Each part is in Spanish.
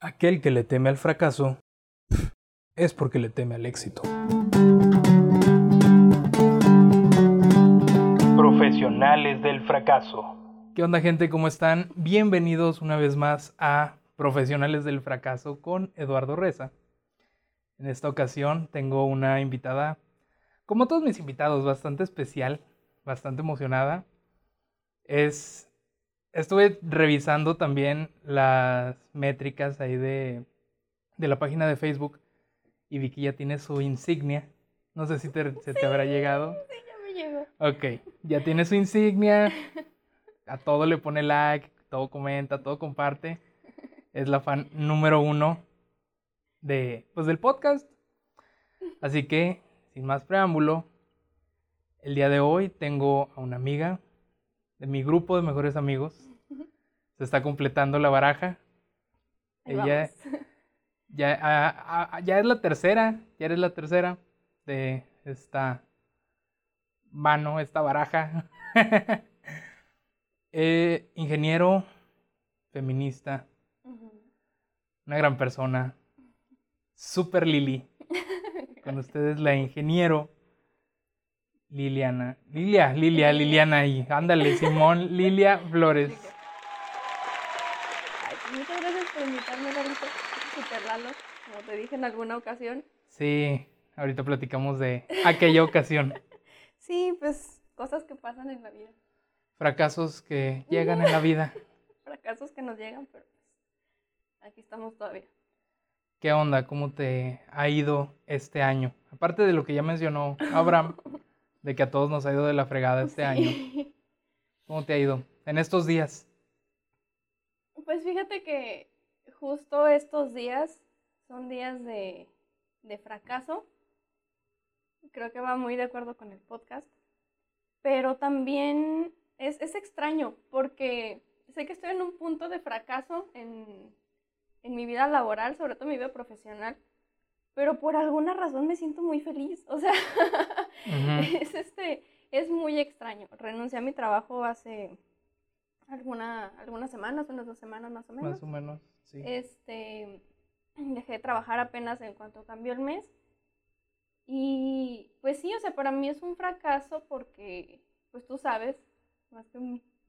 Aquel que le teme al fracaso es porque le teme al éxito. Profesionales del fracaso. ¿Qué onda gente? ¿Cómo están? Bienvenidos una vez más a Profesionales del fracaso con Eduardo Reza. En esta ocasión tengo una invitada, como todos mis invitados, bastante especial, bastante emocionada. Es estuve revisando también las métricas ahí de, la página de Facebook y vi que ya tiene su insignia. No sé si se te habrá llegado. Sí, ya me llegó. Ok, ya tiene su insignia. A todo le pone like, todo comenta, todo comparte. Es la fan número uno de, pues, del podcast. Así que, sin más preámbulo, el día de hoy tengo a una amiga de mi grupo de mejores amigos se está completando la baraja. Ella ya, ya es la tercera, ya eres la tercera de esta mano, esta baraja. Eh, ingeniero, feminista, una gran persona, super Lili. Con ustedes la ingeniero Liliana. Lilia, Lilia, Liliana y ándale, Simón, Lilia Flores. Como te dije en alguna ocasión. Sí, ahorita platicamos de aquella ocasión. sí, pues cosas que pasan en la vida. Fracasos que llegan en la vida. Fracasos que nos llegan, pero pues aquí estamos todavía. ¿Qué onda? ¿Cómo te ha ido este año? Aparte de lo que ya mencionó Abraham, de que a todos nos ha ido de la fregada este año. ¿Cómo te ha ido en estos días? Pues fíjate que justo estos días son días de, fracaso. Creo que va muy de acuerdo con el podcast. Pero también es, extraño porque sé que estoy en un punto de fracaso en, mi vida laboral, sobre todo en mi vida profesional, pero por alguna razón me siento muy feliz. O sea, es, este, es muy extraño. Renuncié a mi trabajo hace alguna, algunas semanas, unas dos semanas más o menos. Más o menos, sí. Este, dejé de trabajar apenas en cuanto cambió el mes. Y pues sí, o sea, para mí es un fracaso porque, pues tú sabes, más que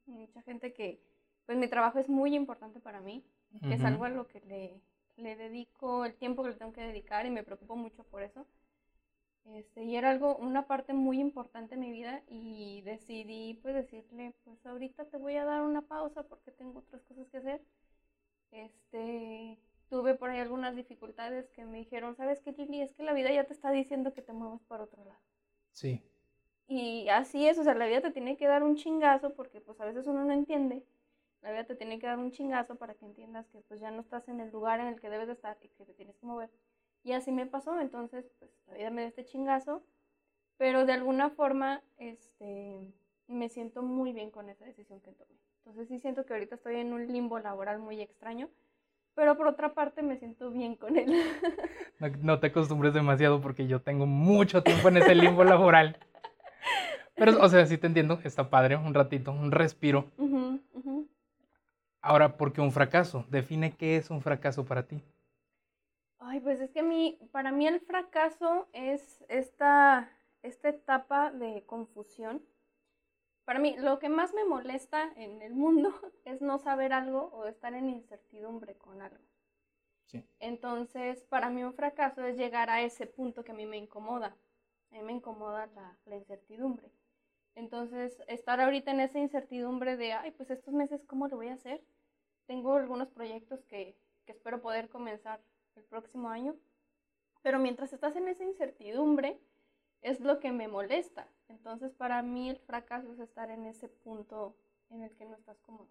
mucha gente que, pues mi trabajo es muy importante para mí, que es algo a lo que le, le dedico el tiempo que le tengo que dedicar y me preocupo mucho por eso. Este, y era algo, una parte muy importante en mi vida y decidí pues decirle, pues ahorita te voy a dar una pausa porque tengo otras cosas que hacer. Este, tuve por ahí algunas dificultades que me dijeron, ¿sabes qué, Lili? Es que la vida ya te está diciendo que te muevas para otro lado. Sí. Y así es, o sea, la vida te tiene que dar un chingazo porque pues a veces uno no entiende. La vida te tiene que dar un chingazo para que entiendas que pues ya no estás en el lugar en el que debes de estar y que te tienes que mover. Y así me pasó, entonces pues la vida me dio este chingazo, pero de alguna forma este, me siento muy bien con esa decisión que tomé. Entonces sí siento que ahorita estoy en un limbo laboral muy extraño, pero por otra parte me siento bien con él. No, te acostumbres demasiado porque yo tengo mucho tiempo en ese limbo laboral. Pero, o sea, sí te entiendo, está padre, un ratito, un respiro. Ahora, ¿por qué un fracaso? Define qué es un fracaso para ti. Ay, pues es que mí, para mí el fracaso es esta, esta etapa de confusión. Para mí, lo que más me molesta en el mundo es no saber algo o estar en incertidumbre con algo. Sí. Entonces, para mí un fracaso es llegar a ese punto que a mí me incomoda. A mí me incomoda la, la incertidumbre. Entonces, estar ahorita en esa incertidumbre de, ay, pues estos meses, ¿cómo lo voy a hacer? Tengo algunos proyectos que, que espero poder comenzar el próximo año. Pero mientras estás en esa incertidumbre, es lo que me molesta. Entonces, para mí el fracaso es estar en ese punto en el que no estás cómodo.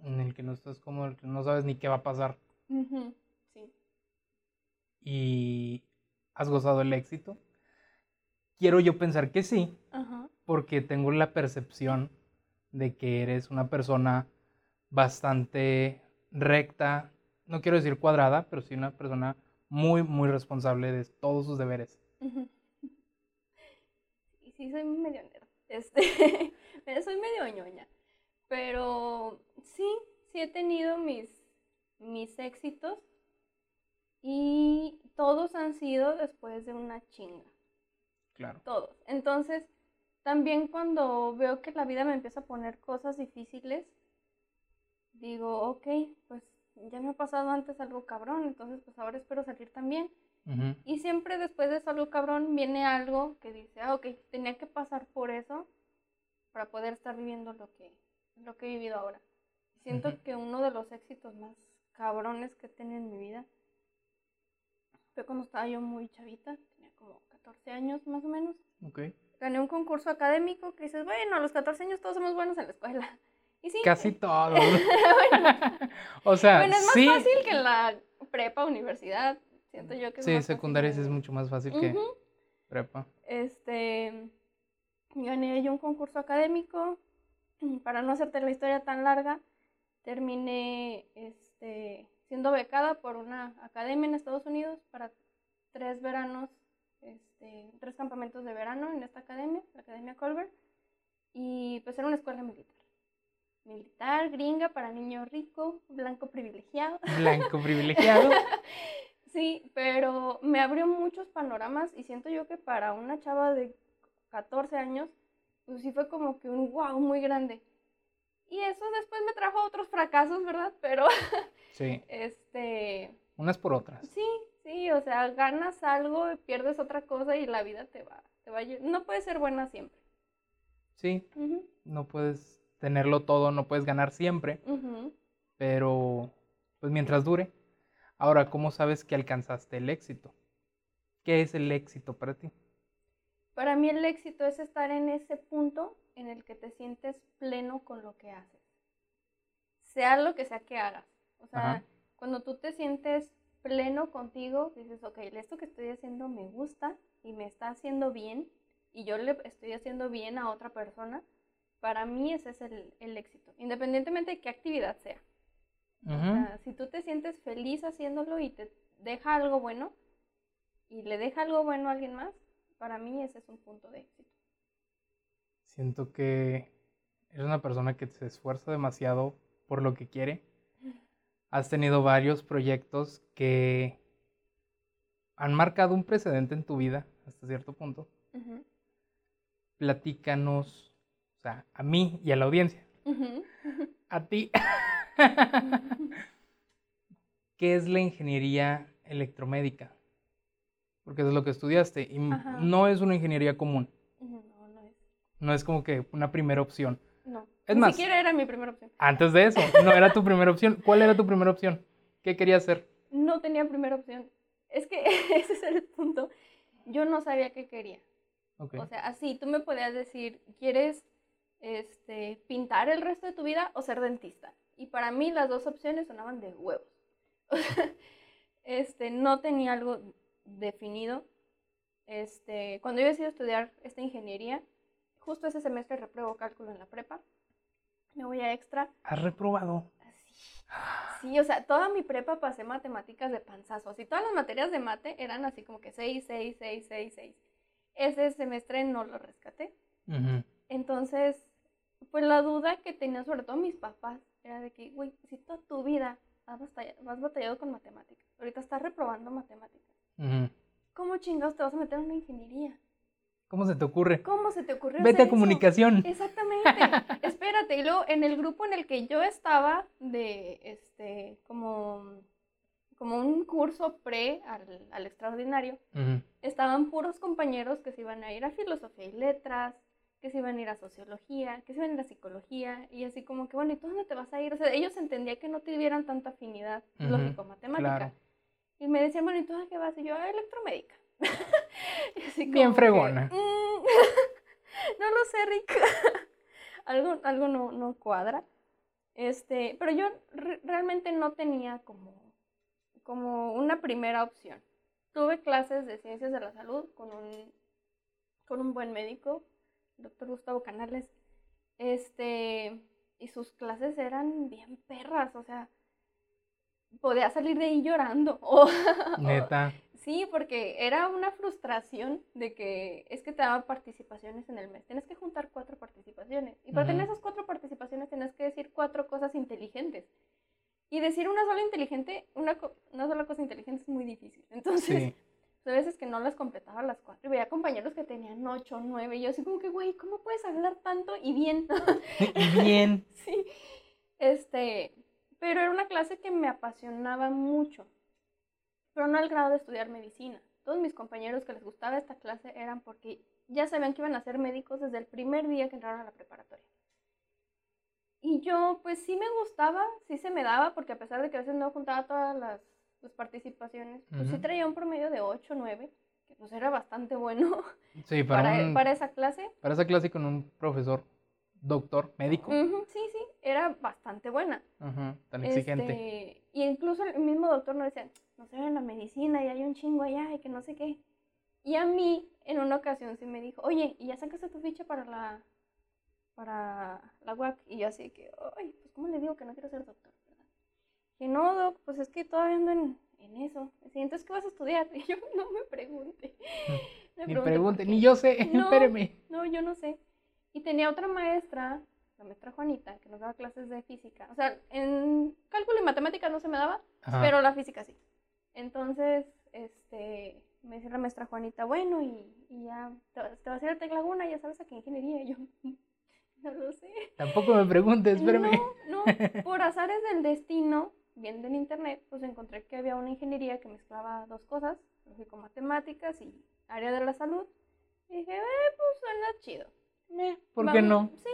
En el que no estás cómodo, que no sabes ni qué va a pasar. Sí. ¿Y has gozado el éxito? Quiero yo pensar que sí, porque tengo la percepción de que eres una persona bastante recta, no quiero decir cuadrada, pero sí una persona muy, muy responsable de todos sus deberes. Sí, soy medio Este, soy medio ñoña. Pero sí, sí he tenido mis, mis éxitos y todos han sido después de una chinga. Claro. Todos. Entonces, también cuando veo que la vida me empieza a poner cosas difíciles, digo, ok, pues ya me ha pasado antes algo cabrón, entonces pues ahora espero salir también. Y siempre después de eso algo cabrón viene algo que dice, ah, ok, tenía que pasar por eso para poder estar viviendo lo que, lo que he vivido ahora. Siento que uno de los éxitos más cabrones que he tenido en mi vida fue cuando estaba yo muy chavita, tenía como 14 años más o menos. Okay. Gané un concurso académico que dices, bueno, a los 14 años todos somos buenos en la escuela. Y sí. Casi todos. o sea, bueno, es más sí. fácil que en la prepa, universidad. Siento yo que es Sí, secundaria es mucho más fácil que prepa. Este, gané yo un concurso académico. Para no hacerte la historia tan larga, terminé este, siendo becada por una academia en Estados Unidos para tres veranos, este, tres campamentos de verano en esta academia, la Academia Colbert. Y pues era una escuela militar militar, gringa, para niño rico, blanco privilegiado. Blanco privilegiado. sí, pero me abrió muchos panoramas y siento yo que para una chava de 14 años, pues sí fue como que un wow muy grande. Y eso después me trajo otros fracasos, ¿verdad? Pero, sí. este... Unas por otras. Sí, sí, o sea, ganas algo, pierdes otra cosa y la vida te va, te va No puede ser buena siempre. Sí, no puedes tenerlo todo, no puedes ganar siempre, pero pues mientras dure. Ahora, ¿cómo sabes que alcanzaste el éxito? ¿Qué es el éxito para ti? Para mí el éxito es estar en ese punto en el que te sientes pleno con lo que haces. Sea lo que sea que hagas. O sea, cuando tú te sientes pleno contigo, dices, ok, esto que estoy haciendo me gusta y me está haciendo bien y yo le estoy haciendo bien a otra persona, para mí ese es el, éxito, independientemente de qué actividad sea. O sea, si tú te sientes feliz haciéndolo y te deja algo bueno y le deja algo bueno a alguien más, para mí ese es un punto de éxito. Siento que eres una persona que se esfuerza demasiado por lo que quiere. Has tenido varios proyectos que han marcado un precedente en tu vida hasta cierto punto. Platícanos o sea, a mí y a la audiencia. A ti. ¿Qué es la ingeniería electromédica? Porque eso es lo que estudiaste y no es una ingeniería común. No, no es. No es como que una primera opción. No. Es Ni siquiera era mi primera opción. Antes de eso, no era tu primera opción. ¿Cuál era tu primera opción? ¿Qué querías hacer? No tenía primera opción. Es que ese es el punto. Yo no sabía qué quería. O sea, así tú me podías decir, ¿quieres este, pintar el resto de tu vida o ser dentista. Y para mí las dos opciones sonaban de huevos. este, no tenía algo definido. Este, cuando yo decidí estudiar esta ingeniería, justo ese semestre repruebo cálculo en la prepa. Me voy a extra. ¿Has reprobado? Sí, o sea, toda mi prepa pasé matemáticas de panzazo. Y todas las materias de mate eran así como que 6, 6, 6, 6, 6. Ese semestre no lo rescaté. Entonces, pues la duda que tenían sobre todo mis papás era de que, güey, si toda tu vida has batallado, con matemáticas, ahorita estás reprobando matemáticas, ¿cómo chingados te vas a meter en una ingeniería? ¿Cómo se te ocurre? ¿Cómo se te ocurrió? Vete a comunicación. Exactamente. Espérate. Y luego, en el grupo en el que yo estaba, de este, como, como un curso pre al, extraordinario, estaban puros compañeros que se iban a ir a filosofía y letras, que se iban a ir a sociología, que se iban a ir a psicología, y así como que, bueno, ¿y tú dónde te vas a ir? O sea, ellos entendían que no tuvieran tanta afinidad lógico-matemática. Y me decían, bueno, ¿y tú a qué vas? Y yo, a electromédica. Bien fregona. Mm, no lo sé, Rick. algo algo no, no, cuadra. Este, pero yo realmente no tenía como, como una primera opción. Tuve clases de ciencias de la salud con un, con un buen médico, doctor Gustavo Canales, este, y sus clases eran bien perras, o sea, podía salir de ahí llorando. Neta. sí, porque era una frustración de que es que te daban participaciones en el mes. Tienes que juntar cuatro participaciones. Y para tener esas cuatro participaciones tienes que decir cuatro cosas inteligentes. Y decir una sola inteligente, una, una sola cosa inteligente es muy difícil. Entonces, a veces que no las completaba a las cuatro y veía compañeros que tenían ocho, nueve, y yo así como que, güey, ¿cómo puedes hablar tanto y bien? y bien. sí. Este, pero era una clase que me apasionaba mucho, pero no al grado de estudiar medicina. Todos mis compañeros que les gustaba esta clase eran porque ya sabían que iban a ser médicos desde el primer día que entraron a la preparatoria. Y yo, pues sí me gustaba, sí se me daba, porque a pesar de que a veces no juntaba todas las, participaciones, pues sí traía un promedio de 8, 9, que pues era bastante bueno sí, para, para, esa clase. Para esa clase con un profesor, doctor, médico. sí, sí, era bastante buena. tan exigente. Este, y incluso el mismo doctor nos decía, no se en la medicina y hay un chingo allá y que no sé qué. Y a mí, en una ocasión, sí me dijo, oye, ¿y ya sacaste tu ficha para la, para la UAC? Y yo así que, ay, pues ¿cómo le digo que no quiero ser doctor? Que no, doc, pues es que todavía ando en, en eso. Y entonces, ¿qué vas a estudiar? Y yo, no me pregunte. ni pregunte, ni yo sé, espéreme. No, yo no sé. Y tenía otra maestra, la maestra Juanita, que nos daba clases de física. O sea, en cálculo y matemáticas no se me daba, pero la física sí. Entonces, este, me dice la maestra Juanita, bueno, y, ya te, vas a ir a Tec Laguna, ya sabes a qué ingeniería. Y yo, no lo sé. Tampoco me preguntes, espérame. No, no, por azares del destino, viendo en internet, pues encontré que había una ingeniería que mezclaba dos cosas, lógico-matemáticas y área de la salud. Y dije, eh, pues suena chido. ¿Por qué no? Sí,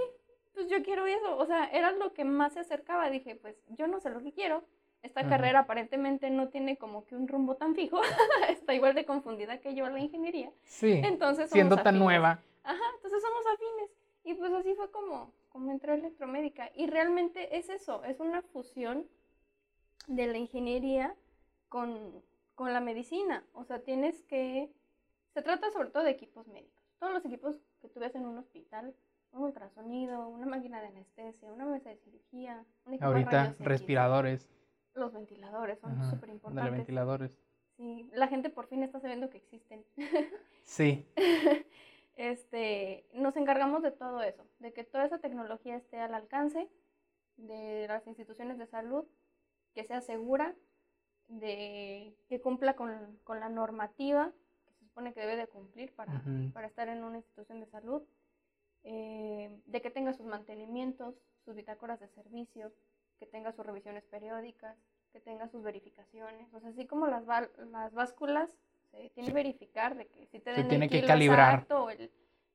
pues yo quiero eso. O sea, era lo que más se acercaba. Dije, pues yo no sé lo que quiero, esta carrera aparentemente no tiene como que un rumbo tan fijo, está igual de confundida que yo la ingeniería. Sí. Entonces siendo tan nueva. Ajá, entonces somos afines. Y pues así fue como, como entró electromédica. Y realmente es eso, es una fusión de la ingeniería con, con la medicina. O sea, tienes que... Se trata sobre todo de equipos médicos. Todos los equipos que tú ves en un hospital, un ultrasonido, una máquina de anestesia, una mesa de cirugía, un equipo Ahorita, respiradores. Los ventiladores son súper importantes. Los ventiladores. Sí, la gente por fin está sabiendo que existen. sí. este, nos encargamos de todo eso, de que toda esa tecnología esté al alcance de las instituciones de salud, que sea segura, de que cumpla con, con la normativa que se supone que debe de cumplir para, para estar en una institución de salud, eh, de que tenga sus mantenimientos, sus bitácoras de servicio, que tenga sus revisiones periódicas, que tenga sus verificaciones. O sea, así como las, las básculas, se tiene que verificar de que si te den tiene el que calibrar. exacto, o, el,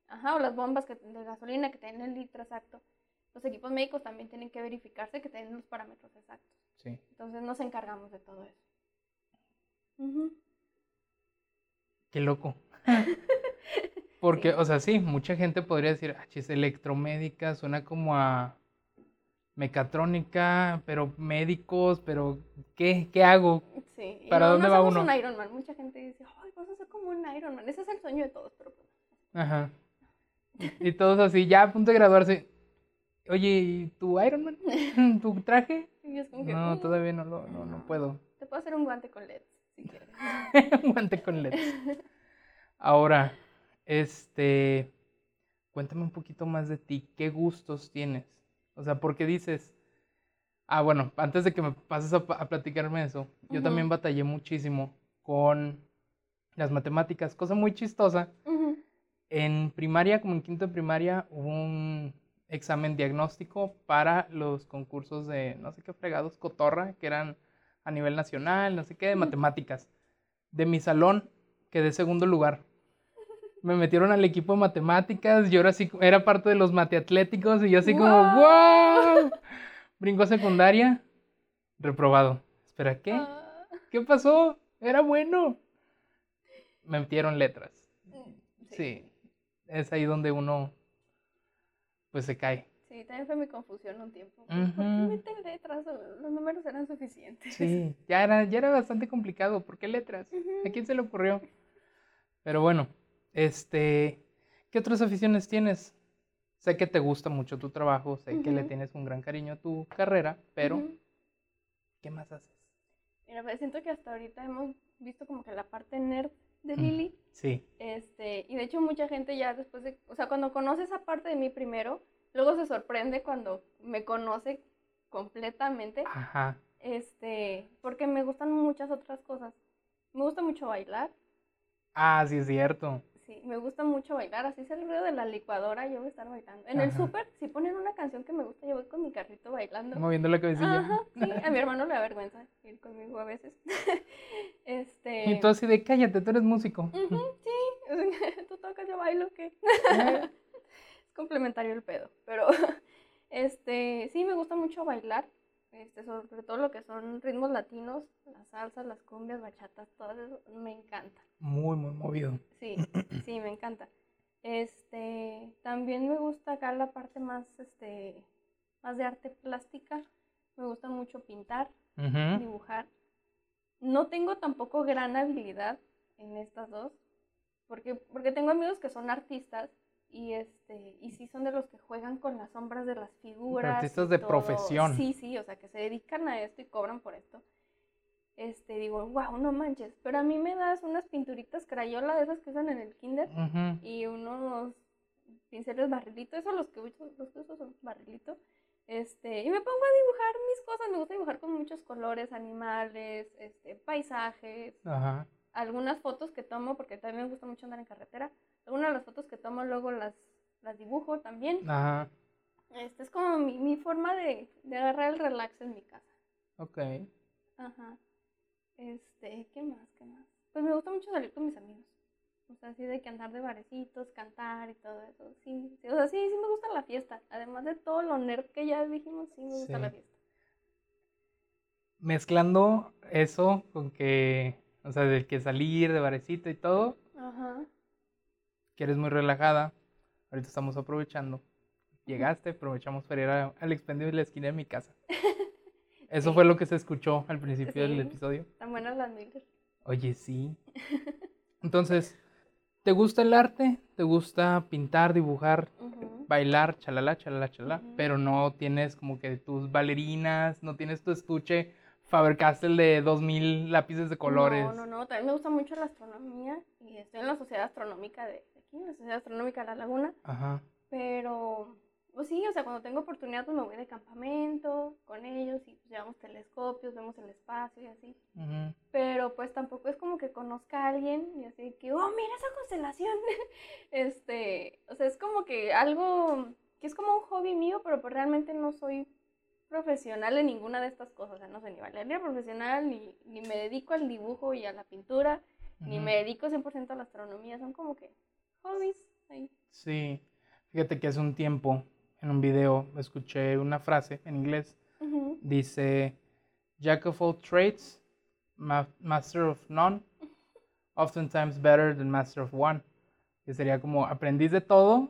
ajá, o las bombas que, de gasolina que tienen el litro exacto. Los equipos médicos también tienen que verificarse que tienen los parámetros exactos. Sí. Entonces nos encargamos de todo eso. Qué loco. Porque, o sea, sí, mucha gente podría decir, ah, es electromédica, suena como a mecatrónica, pero médicos, pero ¿qué, qué hago? Sí. ¿Para dónde va uno? un Ironman. Mucha gente dice, ay, vas a ser como un Ironman. Ese es el sueño de todos, pero pues. Ajá. Y todos así, ya a punto de graduarse. Oye, ¿y tu Ironman? ¿Tu traje? no, mm". todavía no, lo, no, no puedo. Te puedo hacer un guante con LEDs, si quieres. un guante con LEDs. Ahora, este, cuéntame un poquito más de ti. ¿Qué gustos tienes? O sea, porque dices, ah, bueno, antes de que me pases a, platicarme eso, yo también batallé muchísimo con las matemáticas, cosa muy chistosa. En primaria, como en quinto de primaria, hubo un examen diagnóstico para los concursos de, no sé qué fregados, cotorra, que eran a nivel nacional, no sé qué, de matemáticas. De mi salón quedé segundo lugar me metieron al equipo de matemáticas, yo era, así, era parte de los mateatléticos y yo así como, ¡wow! Brinco secundaria, reprobado. Espera, ¿qué? Ah. ¿Qué pasó? Era bueno. Me metieron letras. Mm, sí. Es ahí donde uno, pues se cae. Sí, también fue mi confusión un tiempo. ¿Por qué meten letras? Los números eran suficientes. Sí, ya era, ya era bastante complicado. ¿Por qué letras? ¿A quién se le ocurrió? Pero bueno, este, ¿qué otras aficiones tienes? Sé que te gusta mucho tu trabajo, sé que le tienes un gran cariño a tu carrera, pero ¿qué más haces? Mira, pues siento que hasta ahorita hemos visto como que la parte nerd de Lili. Sí. Este, y de hecho mucha gente ya después de, o sea, cuando conoce esa parte de mí primero, luego se sorprende cuando me conoce completamente. Ajá. Este, porque me gustan muchas otras cosas. Me gusta mucho bailar. Ah, sí es cierto. Sí, me gusta mucho bailar, así es el ruido de la licuadora, yo voy a estar bailando. En el súper, si ponen una canción que me gusta, yo voy con mi carrito bailando. Moviendo la cabecilla. Ajá, sí, a mi hermano le da vergüenza ir conmigo a veces. este... Y tú así de, cállate, tú eres músico. sí, tú tocas, yo bailo, ¿qué? es complementario el pedo, pero este, sí, me gusta mucho bailar. Este, sobre todo lo que son ritmos latinos, las salsas, las cumbias, bachatas, todo eso me encanta. Muy, muy movido. Sí, sí, me encanta. Este, también me gusta acá la parte más, este, más de arte plástica. Me gusta mucho pintar, dibujar. No tengo tampoco gran habilidad en estas dos, porque, porque tengo amigos que son artistas y este y sí son de los que juegan con las sombras de las figuras artistas de profesión. Sí sí o sea que se dedican a esto y cobran por esto. Este digo wow no manches pero a mí me das unas pinturitas crayola de esas que usan en el kinder y unos pinceles barrilitos esos los que uso los que uso son barrilitos este y me pongo a dibujar mis cosas me gusta dibujar con muchos colores animales este paisajes. Ajá. Algunas fotos que tomo, porque también me gusta mucho andar en carretera, algunas de las fotos que tomo luego las, las dibujo también. Ajá. Este es como mi, mi forma de, de, agarrar el relax en mi casa. Ok. Ajá. Este, ¿qué más? ¿Qué más? Pues me gusta mucho salir con mis amigos. O sea, así de que andar de barecitos, cantar y todo eso. Sí, sí, o sea, sí, sí me gusta la fiesta. Además de todo lo nerd que ya dijimos, sí me gusta la fiesta. Mezclando eso con que o sea, del que salir de barecito y todo. Ajá. Que eres muy relajada. Ahorita estamos aprovechando. Llegaste, aprovechamos para ir al expendio de la esquina de mi casa. Eso fue lo que se escuchó al principio del episodio. Tan buenas las migras. Oye, sí. Entonces, ¿te gusta el arte? ¿Te gusta pintar, dibujar, bailar, chalala, chalala, chalala? Pero no tienes como que tus bailarinas, no tienes tu estuche Faber-Castell de 2000 lápices de colores. No, no, no, también me gusta mucho la astronomía y estoy en la Sociedad Astronómica de aquí, la Sociedad Astronómica de La Laguna. Ajá. Pero, pues sí, o sea, cuando tengo oportunidad pues me voy de campamento con ellos y pues, llevamos telescopios, vemos el espacio y así. Pero pues tampoco es como que conozca a alguien y así que, oh, mira esa constelación. este, o sea, es como que algo que es como un hobby mío, pero pues realmente no soy profesional en ninguna de estas cosas. O sea, no soy ni bailarina profesional, ni, ni me dedico al dibujo y a la pintura, ni me dedico 100% a la astronomía. Son como que hobbies ahí. Sí. Fíjate que hace un tiempo en un video escuché una frase en inglés. Dice, Jack of all trades, master of none, oftentimes better than master of one. Que sería como aprendiz de todo,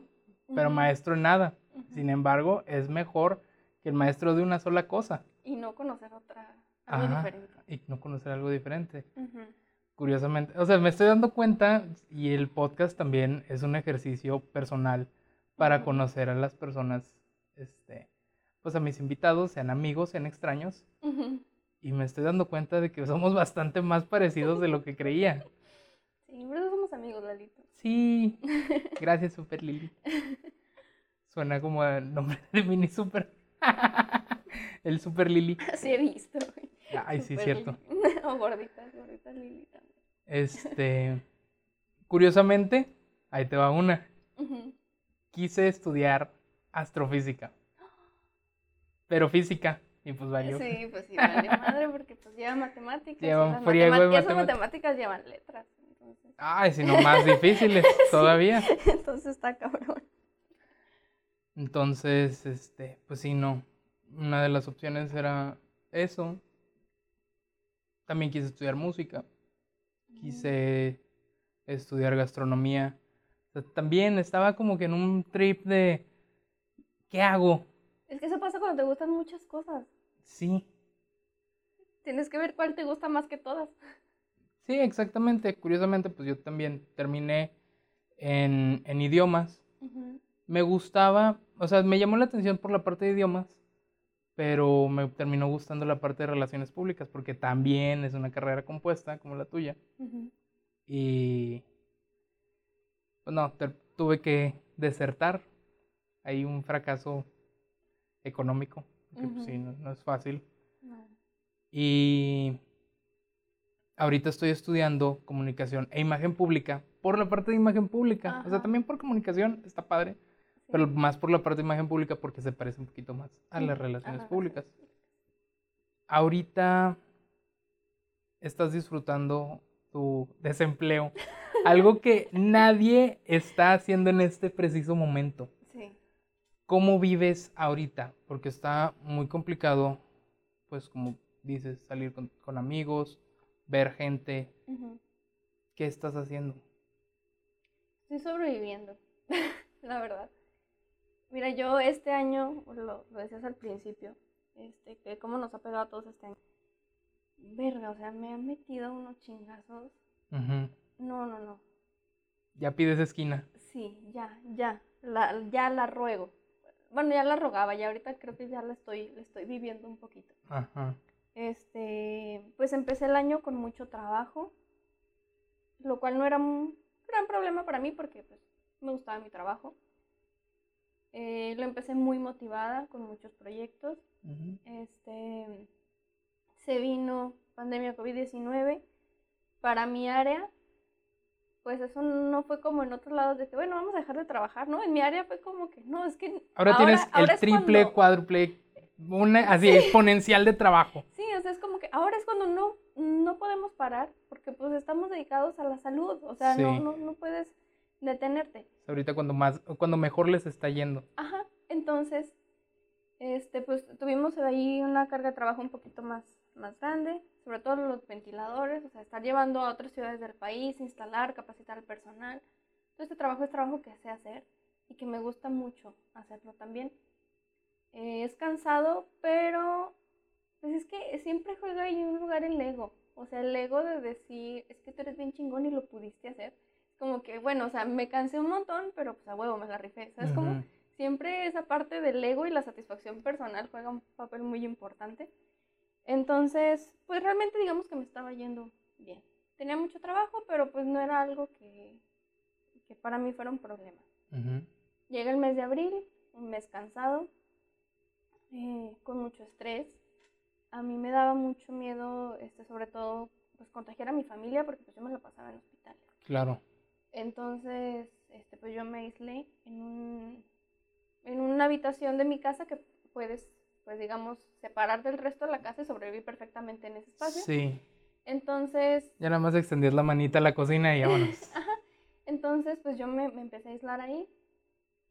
pero maestro en nada. Sin embargo, es mejor que el maestro de una sola cosa. Y no conocer otra, algo diferente. Y no conocer algo diferente. Curiosamente, o sea, me estoy dando cuenta y el podcast también es un ejercicio personal para conocer a las personas, este, pues a mis invitados, sean amigos, sean extraños. Y me estoy dando cuenta de que somos bastante más parecidos de lo que creía. Sí, pero somos amigos, Lalito. Sí, gracias, Super Lili. Suena como el nombre de mini super. el Super Lili. Sí he visto. Ay, sí, cierto. o gorditas, gorditas Lili también. Este, curiosamente, ahí te va una. Quise estudiar astrofísica. Pero física. Y pues valió. Sí, pues sí, valió madre porque pues lleva matemáticas. Llevan friego de matemáticas. matemáticas llevan letras. Entonces. Ay, si no más difíciles todavía. Entonces está cabrón. Entonces, este, pues sí, no. Una de las opciones era eso. También quise estudiar música. Quise estudiar gastronomía. también estaba como que en un trip de ¿qué hago? Es que eso pasa cuando te gustan muchas cosas. Sí. Tienes que ver cuál te gusta más que todas. Sí, exactamente. Curiosamente, pues yo también terminé en, en idiomas me gustaba, o sea, me llamó la atención por la parte de idiomas, pero me terminó gustando la parte de relaciones públicas porque también es una carrera compuesta como la tuya. Y pues no, tuve que desertar. Hay un fracaso económico, que pues, sí, no, es fácil. Y ahorita estoy estudiando comunicación e imagen pública por la parte de imagen pública. O sea, también por comunicación está padre, pero más por la parte de imagen pública porque se parece un poquito más a las relaciones públicas. Ahorita estás disfrutando tu desempleo, algo que nadie está haciendo en este preciso momento. Sí. ¿Cómo vives ahorita? Porque está muy complicado, pues como dices, salir con, amigos, ver gente. ¿Qué estás haciendo? Estoy sobreviviendo, la verdad. Mira, yo este año, lo, decías al principio, este, que cómo nos ha pegado a todos este año. Verga, o sea, me han metido unos chingazos. No, no, no. ¿Ya pides esquina? Sí, ya, ya. La, ya la ruego. Bueno, ya la rogaba, y ahorita creo que ya la estoy, la estoy viviendo un poquito. Ajá. Este, pues empecé el año con mucho trabajo, lo cual no era un gran problema para mí porque pues, me gustaba mi trabajo. Eh, lo empecé muy motivada con muchos proyectos. Este, se vino pandemia COVID-19 para mi área. Pues eso no fue como en otros lados de que, bueno, vamos a dejar de trabajar, ¿no? En mi área fue como que, no, es que... Ahora, tienes el triple, cuádruple, una así exponencial de trabajo. Sí, o sea, es como que ahora es cuando no, no podemos parar porque pues estamos dedicados a la salud, o sea, no, no, no puedes detenerte. Ahorita cuando más, cuando mejor les está yendo. Ajá, entonces, este, pues tuvimos ahí una carga de trabajo un poquito más, más grande, sobre todo los ventiladores, o sea, estar llevando a otras ciudades del país, instalar, capacitar al personal. Todo este trabajo es trabajo que sé hacer y que me gusta mucho hacerlo también. Eh, es cansado, pero pues es que siempre juega ahí un lugar el ego. O sea, el ego de decir, es que tú eres bien chingón y lo pudiste hacer como que, bueno, o sea, me cansé un montón, pero pues a huevo me la rifé. ¿Sabes? Como siempre esa parte del ego y la satisfacción personal juega un papel muy importante. Entonces, pues realmente digamos que me estaba yendo bien. Tenía mucho trabajo, pero pues no era algo que, que para mí fuera un problema. Llega el mes de abril, un mes cansado, eh, con mucho estrés. A mí me daba mucho miedo, este, sobre todo, pues contagiar a mi familia, porque pues yo me lo pasaba en hospital. Claro. Entonces, este, pues yo me aislé en, un, en una habitación de mi casa que puedes, pues digamos, separar del resto de la casa y sobrevivir perfectamente en ese espacio. Sí. Entonces... Ya nada más extendías la manita a la cocina y vámonos. Ajá. Entonces, pues yo me, empecé a aislar ahí,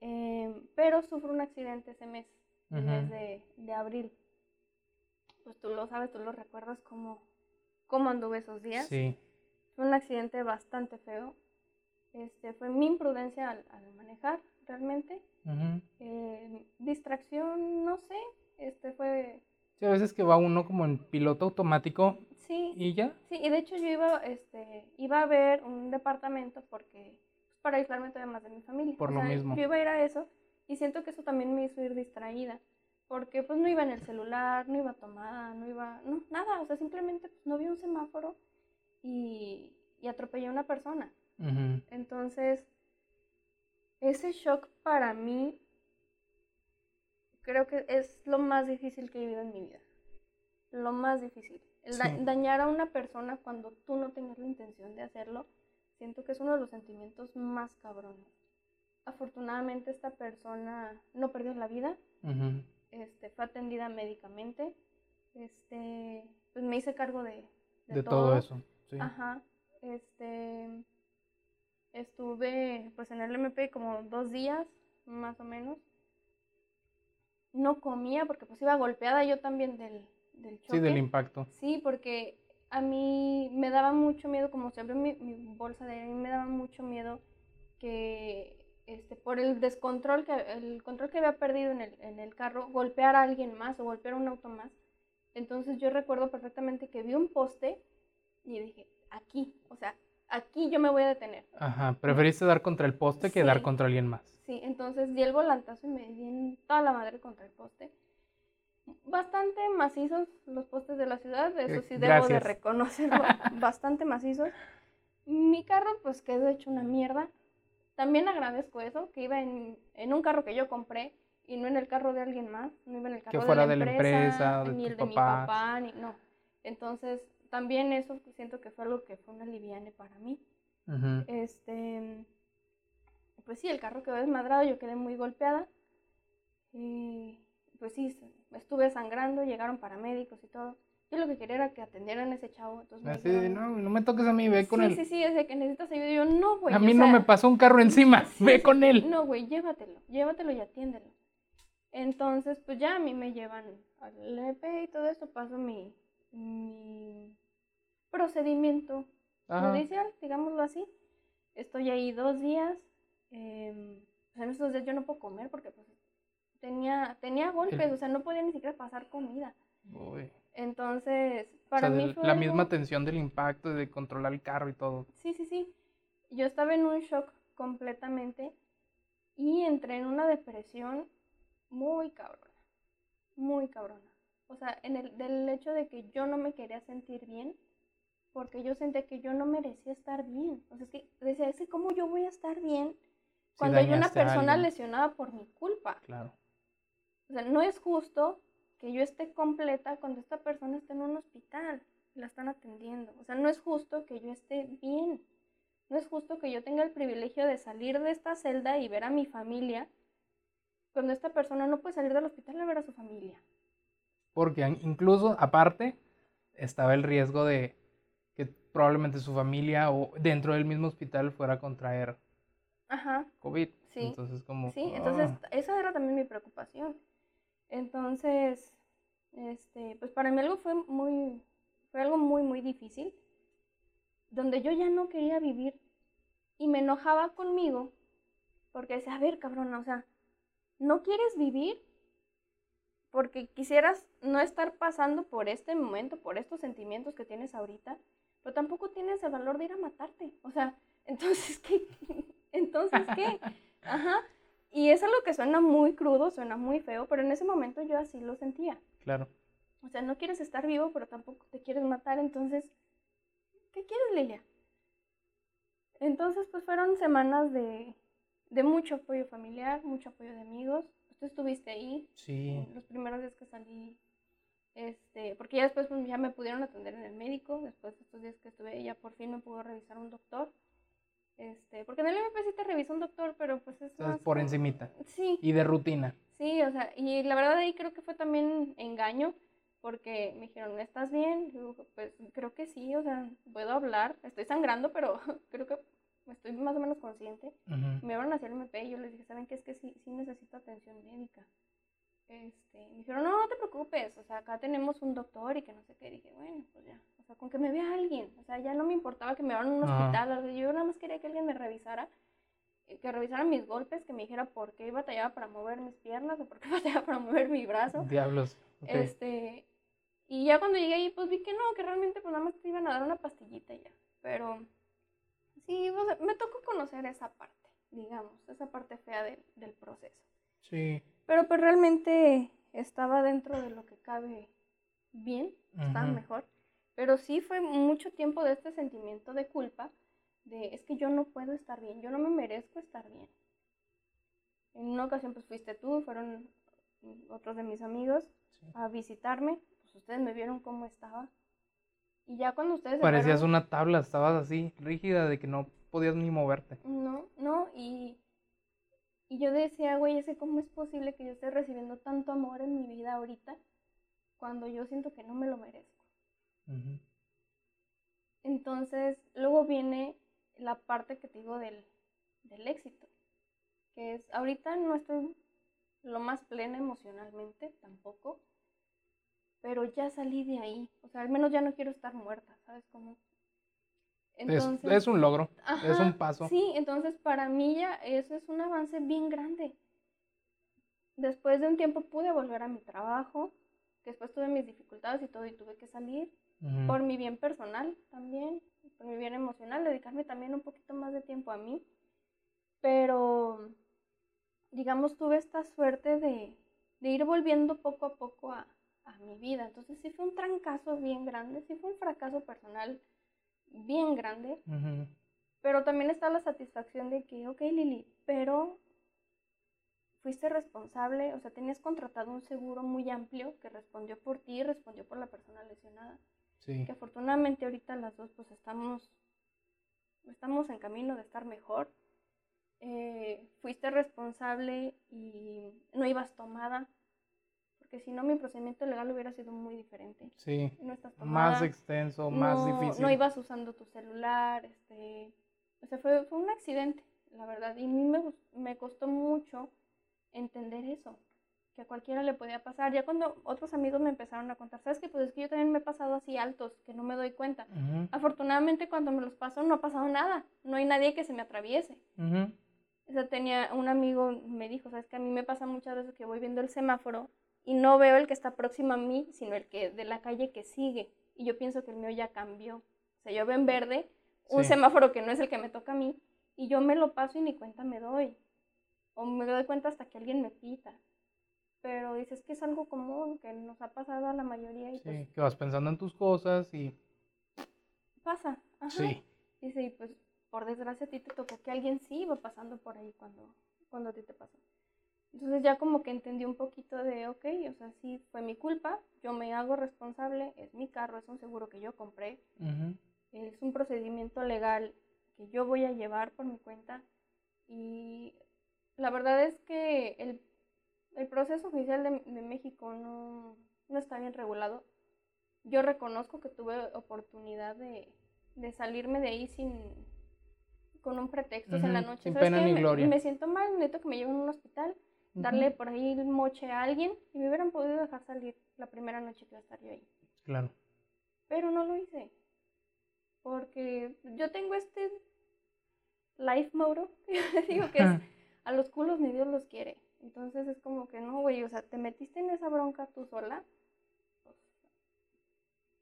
em, pero sufro un accidente ese mes, el mes de, de, abril. Pues tú lo sabes, tú lo recuerdas cómo, cómo anduve esos días. Sí. Fue un accidente bastante feo. Este, fue mi imprudencia al, manejar realmente. Eh, distracción, no sé, este fue... Sí, a veces que va uno como en piloto automático. Sí. ¿Y ya? Sí, y de hecho yo iba, este, iba a ver un departamento porque, pues, para aislarme todavía más de mi familia. Por lo mismo. Yo iba a ir a eso y siento que eso también me hizo ir distraída. Porque pues no iba en el celular, no iba tomada, no iba, no, nada, o sea, simplemente pues, no vi un semáforo y, y atropellé a una persona. Entonces, ese shock para mí creo que es lo más difícil que he vivido en mi vida. Lo más difícil. dañar a una persona cuando tú no tenías la intención de hacerlo, siento que es uno de los sentimientos más cabrones. Afortunadamente esta persona no perdió la vida, este, fue atendida médicamente, este, pues me hice cargo de, de, todo. eso. Ajá. Este, Estuve pues en el MP como dos días, más o menos. No comía porque pues iba golpeada yo también del, del choque. Sí, del impacto. Sí, porque a mí me daba mucho miedo, como siempre mi, mi bolsa de mí me daba mucho miedo que este, por el descontrol, que el control que había perdido en el, en el carro, golpear a alguien más o golpear a un auto más. Entonces yo recuerdo perfectamente que vi un poste y dije, aquí, o sea, aquí yo me voy a detener. Ajá, preferiste dar contra el poste que dar contra alguien más. Sí, entonces di el volantazo y me di en toda la madre contra el poste. Bastante macizos los postes de la ciudad, eso sí debo de reconocerlo, bastante macizos. Mi carro pues quedó hecho una mierda. También agradezco eso, que iba en, en un carro que yo compré y no en el carro de alguien más, no iba en el carro que fuera de la, empresa, ni el de mi papá, ni no Entonces, también eso siento que fue algo que fue una liviane para mí. Este, pues sí, el carro quedó desmadrado, yo quedé muy golpeada. Y pues sí, estuve sangrando, llegaron paramédicos y todo. Yo lo que quería era que atendieran a ese chavo. Entonces no, no me toques a mí, ve con él. Sí, sí, es de que necesitas ayuda. Yo, no, güey. A mí no me pasó un carro encima, ve con él. No, güey, llévatelo, llévatelo y atiéndelo. Entonces, pues ya a mí me llevan al EP y todo eso, paso mi, mi procedimiento judicial, digámoslo así. Estoy ahí dos días. Eh, pues en esos días yo no puedo comer porque pues tenía, tenía golpes, o sea, no podía ni siquiera pasar comida. Entonces, para mí fue La misma tensión del impacto, de controlar el carro y todo. Sí, sí, sí. Yo estaba en un shock completamente y entré en una depresión muy cabrona, muy cabrona. O sea, en el del hecho de que yo no me quería sentir bien, porque yo sentía que yo no merecía estar bien. O sea, es que decía, es ¿cómo yo voy a estar bien cuando hay una persona lesionada por mi culpa? Claro. O sea, no es justo que yo esté completa cuando esta persona está en un hospital y la están atendiendo. O sea, no es justo que yo esté bien. No es justo que yo tenga el privilegio de salir de esta celda y ver a mi familia cuando esta persona no puede salir del hospital a ver a su familia. Porque incluso, aparte, estaba el riesgo de que probablemente su familia o dentro del mismo hospital fuera a contraer Ajá. COVID. Sí. Entonces, como... Sí, entonces ah. esa era también mi preocupación. Entonces, este, pues para mí algo fue muy, fue algo muy, muy difícil, donde yo ya no quería vivir y me enojaba conmigo porque decía, a ver, cabrona, o sea, ¿no quieres vivir? Porque quisieras no estar pasando por este momento, por estos sentimientos que tienes ahorita, pero tampoco tienes el valor de ir a matarte. O sea, entonces, ¿qué? entonces, ¿qué? Ajá. Y es algo que suena muy crudo, suena muy feo, pero en ese momento yo así lo sentía. Claro. O sea, no quieres estar vivo, pero tampoco te quieres matar, entonces, ¿qué quieres, Lilia? Entonces, pues fueron semanas de, de mucho apoyo familiar, mucho apoyo de amigos. Tú estuviste ahí. Sí. Los primeros días que salí, este, porque ya después pues, ya me pudieron atender en el médico, después de estos días que estuve, ya por fin me pudo revisar un doctor. Este, porque en el MP sí te revisa un doctor, pero pues es más por encimita. Sí. Y de rutina. Sí, o sea, y la verdad ahí creo que fue también engaño, porque me dijeron, ¿estás bien? Yo, pues creo que sí, o sea, puedo hablar, estoy sangrando, pero creo que estoy más o menos consciente. Me vieron hacia el MP y yo les dije, ¿saben qué? Es que sí, sí necesito atención médica. Este, me dijeron, no, no te preocupes, o sea, acá tenemos un doctor y que no sé qué. dije, bueno, pues ya, o sea, con que me vea alguien, o sea, ya no me importaba que me vieran a un hospital, yo nada más quería que alguien me revisara, eh, que revisara mis golpes, que me dijera por qué batallaba para mover mis piernas o por qué batallaba para mover mi brazo. Diablos. Este, y ya cuando llegué ahí, pues vi que no, que realmente pues nada más te iban a dar una pastillita y ya, pero sí, me tocó conocer esa parte, digamos, esa parte fea del proceso. Sí. Pero pues realmente estaba dentro de lo que cabe bien, estaba mejor. Pero sí fue mucho tiempo de este sentimiento de culpa, de es que yo no puedo estar bien, yo no me merezco estar bien. En una ocasión pues fuiste tú, fueron otros de mis amigos a visitarme, pues ustedes me vieron cómo estaba. Y ya cuando ustedes... Parecías una tabla, estabas así, rígida, de que no podías ni moverte. No, no, y y yo decía, güey, ese cómo es posible que yo esté recibiendo tanto amor en mi vida ahorita cuando yo siento que no me lo merezco. Entonces, luego viene la parte que te digo del, del éxito, que es, ahorita no estoy lo más plena emocionalmente, tampoco, pero ya salí de ahí, o sea, al menos ya no quiero estar muerta, ¿sabes cómo? es, un logro, es un paso. Sí, entonces para mí ya eso es un avance bien grande. Después de un tiempo pude volver a mi trabajo, después tuve mis dificultades y todo y tuve que salir por mi bien personal también, por mi bien emocional, dedicarme también un poquito más de tiempo a mí. Pero, digamos, tuve esta suerte de, de ir volviendo poco a poco a, a mi vida. Entonces sí fue un trancazo bien grande, sí fue un fracaso personal bien grande, pero también está la satisfacción de que, ok, Lili, pero fuiste responsable, o sea, tenías contratado un seguro muy amplio que respondió por ti, respondió por la persona lesionada. Sí. Que afortunadamente ahorita las dos pues estamos, estamos en camino de estar mejor. Eh, fuiste responsable y no ibas tomada, porque si no mi procedimiento legal hubiera sido muy diferente. Sí, más extenso, más difícil. No ibas usando tu celular, este, o sea, fue, fue un accidente, la verdad, y a mí me, me costó mucho entender eso, que a cualquiera le podía pasar. Ya cuando otros amigos me empezaron a contar, ¿sabes qué? Pues es que yo también me he pasado así altos, que no me doy cuenta. Afortunadamente cuando me los paso no ha pasado nada, no hay nadie que se me atraviese. O sea, tenía un amigo, me dijo, ¿sabes que A mí me pasa muchas veces que voy viendo el semáforo y no veo el que está próximo a mí, sino el que de la calle que sigue. Y yo pienso que el mío ya cambió. O sea, yo veo en verde un semáforo que no es el que me toca a mí y yo me lo paso y ni cuenta me doy o me doy cuenta hasta que alguien me pita. Pero dices que es algo común, que nos ha pasado a la mayoría. Y sí, pues que vas pensando en tus cosas y... Pasa, ajá. Sí. Dice, y pues por desgracia a ti te tocó que alguien sí iba pasando por ahí cuando, cuando a ti te pasó. Entonces ya como que entendí un poquito de, ok, o sea, sí fue mi culpa, yo me hago responsable, es mi carro, es un seguro que yo compré, es un procedimiento legal que yo voy a llevar por mi cuenta y la verdad es que el, proceso judicial de, México no, está bien regulado. Yo reconozco que tuve oportunidad de, salirme de ahí sin con un pretexto en la noche. Sin pena ni gloria. Me, siento mal, necesito que me lleven a un hospital, darle por ahí el moche a alguien y me hubieran podido dejar salir la primera noche que iba a estar yo ahí. Claro. Pero no lo hice. Porque yo tengo este life mode, digo que es a los culos ni Dios los quiere. Entonces es como que no, güey, o sea, te metiste en esa bronca tú sola, pues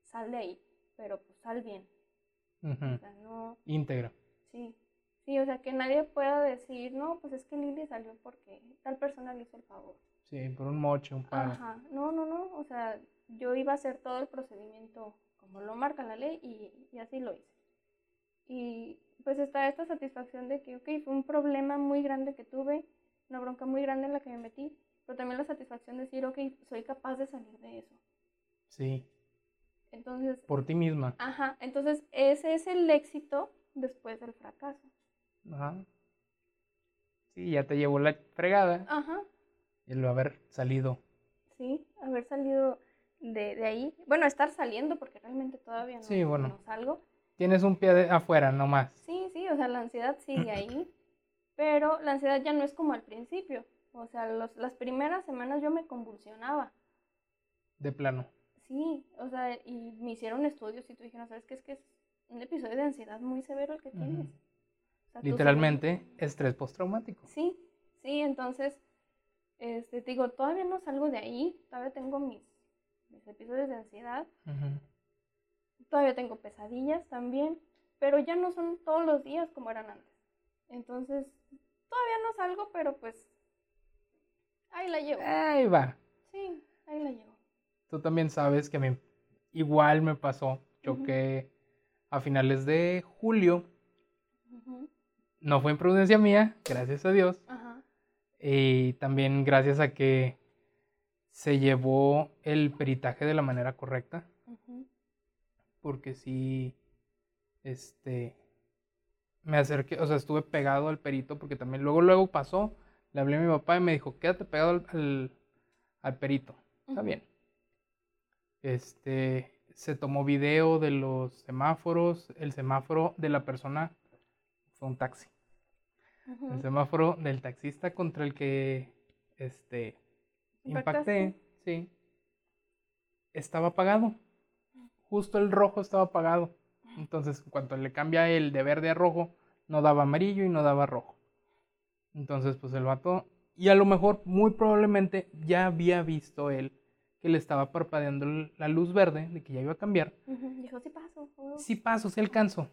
sal de ahí, pero pues sal bien. O sea, no... Íntegra. Sí, sí, o sea, que nadie pueda decir, no, pues es que Lili salió porque tal persona le hizo el favor. Sí, por un moche, un paro. Ajá, no, no, no, o sea, yo iba a hacer todo el procedimiento como lo marca la ley y, y así lo hice. Y pues está esta satisfacción de que, ok, fue un problema muy grande que tuve, una bronca muy grande en la que me metí, pero también la satisfacción de decir, ok, soy capaz de salir de eso. Sí. Entonces... Por ti misma. Ajá, entonces ese es el éxito después del fracaso. Ajá. Sí, ya te llevó la fregada. Ajá. El haber salido. Sí, haber salido de, de ahí. Bueno, estar saliendo porque realmente todavía no, sí, bueno. no salgo. Tienes un pie de afuera nomás. Sí, sí, o sea, la ansiedad sigue ahí, pero la ansiedad ya no es como al principio. O sea, los, las primeras semanas yo me convulsionaba. De plano. Sí, o sea, y me hicieron estudios y tú dijeron, ¿sabes qué? Es que es un episodio de ansiedad muy severo el que tienes. Literalmente, estrés postraumático. Sí, sí, entonces, este, te digo, todavía no salgo de ahí, todavía tengo mis, mis episodios de ansiedad. Todavía tengo pesadillas también, pero ya no son todos los días como eran antes. Entonces, todavía no salgo, pero pues ahí la llevo. Ahí va. Sí, ahí la llevo. Tú también sabes que me, igual me pasó. Choqué a finales de julio. No fue imprudencia mía, gracias a Dios. Y también gracias a que se llevó el peritaje de la manera correcta. Porque sí, este, me acerqué, o sea, estuve pegado al perito, porque también luego, luego pasó, le hablé a mi papá y me dijo, quédate pegado al, al, perito, está bien. Este, se tomó video de los semáforos, el semáforo de la persona fue un taxi. El semáforo del taxista contra el que, este, impacté, sí, estaba apagado justo el rojo estaba apagado. Entonces, en cuanto le cambia el de verde a rojo, no daba amarillo y no daba rojo. Entonces, pues el vato, y a lo mejor, muy probablemente, ya había visto él que le estaba parpadeando la luz verde de que ya iba a cambiar. Dijo, sí paso. Sí paso, sí alcanzo.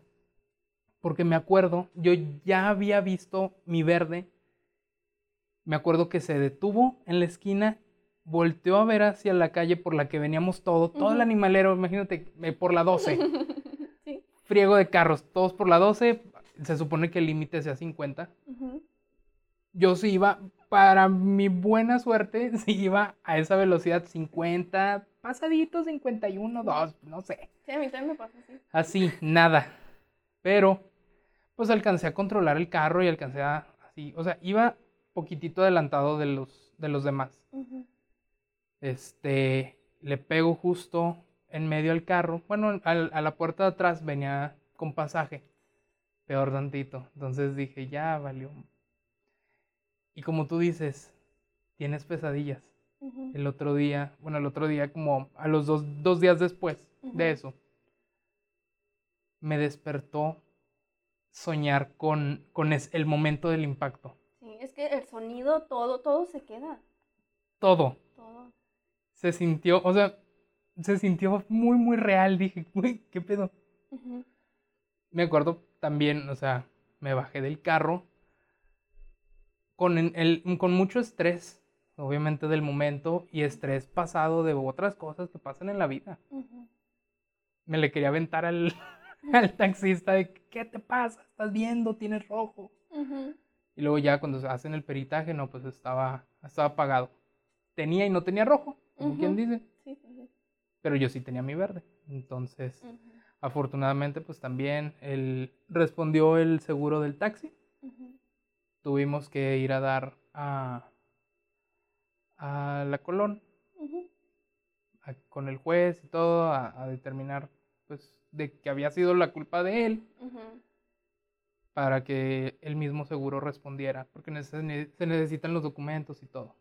Porque me acuerdo, yo ya había visto mi verde. Me acuerdo que se detuvo en la esquina volteó a ver hacia la calle por la que veníamos todo, todo el animalero, imagínate, eh, por la 12. Friego de carros, todos por la 12, se supone que el límite sea 50. Yo sí iba, para mi buena suerte, sí iba a esa velocidad 50, pasadito 51, 2, no sé. Sí, a mí también me pasa así. Así, nada. Pero, pues alcancé a controlar el carro y alcancé a, así, o sea, iba poquitito adelantado de los, de los demás. Este, le pego justo en medio al carro. Bueno, a la puerta de atrás venía con pasaje. Peor tantito. Entonces dije, ya valió. Y como tú dices, tienes pesadillas. El otro día, bueno, el otro día, como a los dos, dos días después de eso, me despertó soñar con, con el momento del impacto. Sí, es que el sonido, todo, todo se queda. Todo. Todo. Se sintió, o sea, se sintió muy, muy real. Dije, güey, ¿qué pedo? Me acuerdo también, o sea, me bajé del carro con, el, con mucho estrés, obviamente del momento, y estrés pasado de otras cosas que pasan en la vida. Me le quería aventar al, al, taxista de, ¿qué te pasa? ¿Estás viendo? Tienes rojo. Y luego ya cuando se hacen el peritaje, no, pues estaba, estaba apagado. Tenía y no tenía rojo, como quien dice. Sí, sí pero yo sí tenía mi verde. Entonces, afortunadamente, pues también él respondió el seguro del taxi. Tuvimos que ir a dar a, a la Colón con el juez y todo a, determinar pues de que había sido la culpa de él para que el mismo seguro respondiera, porque se necesitan los documentos y todo.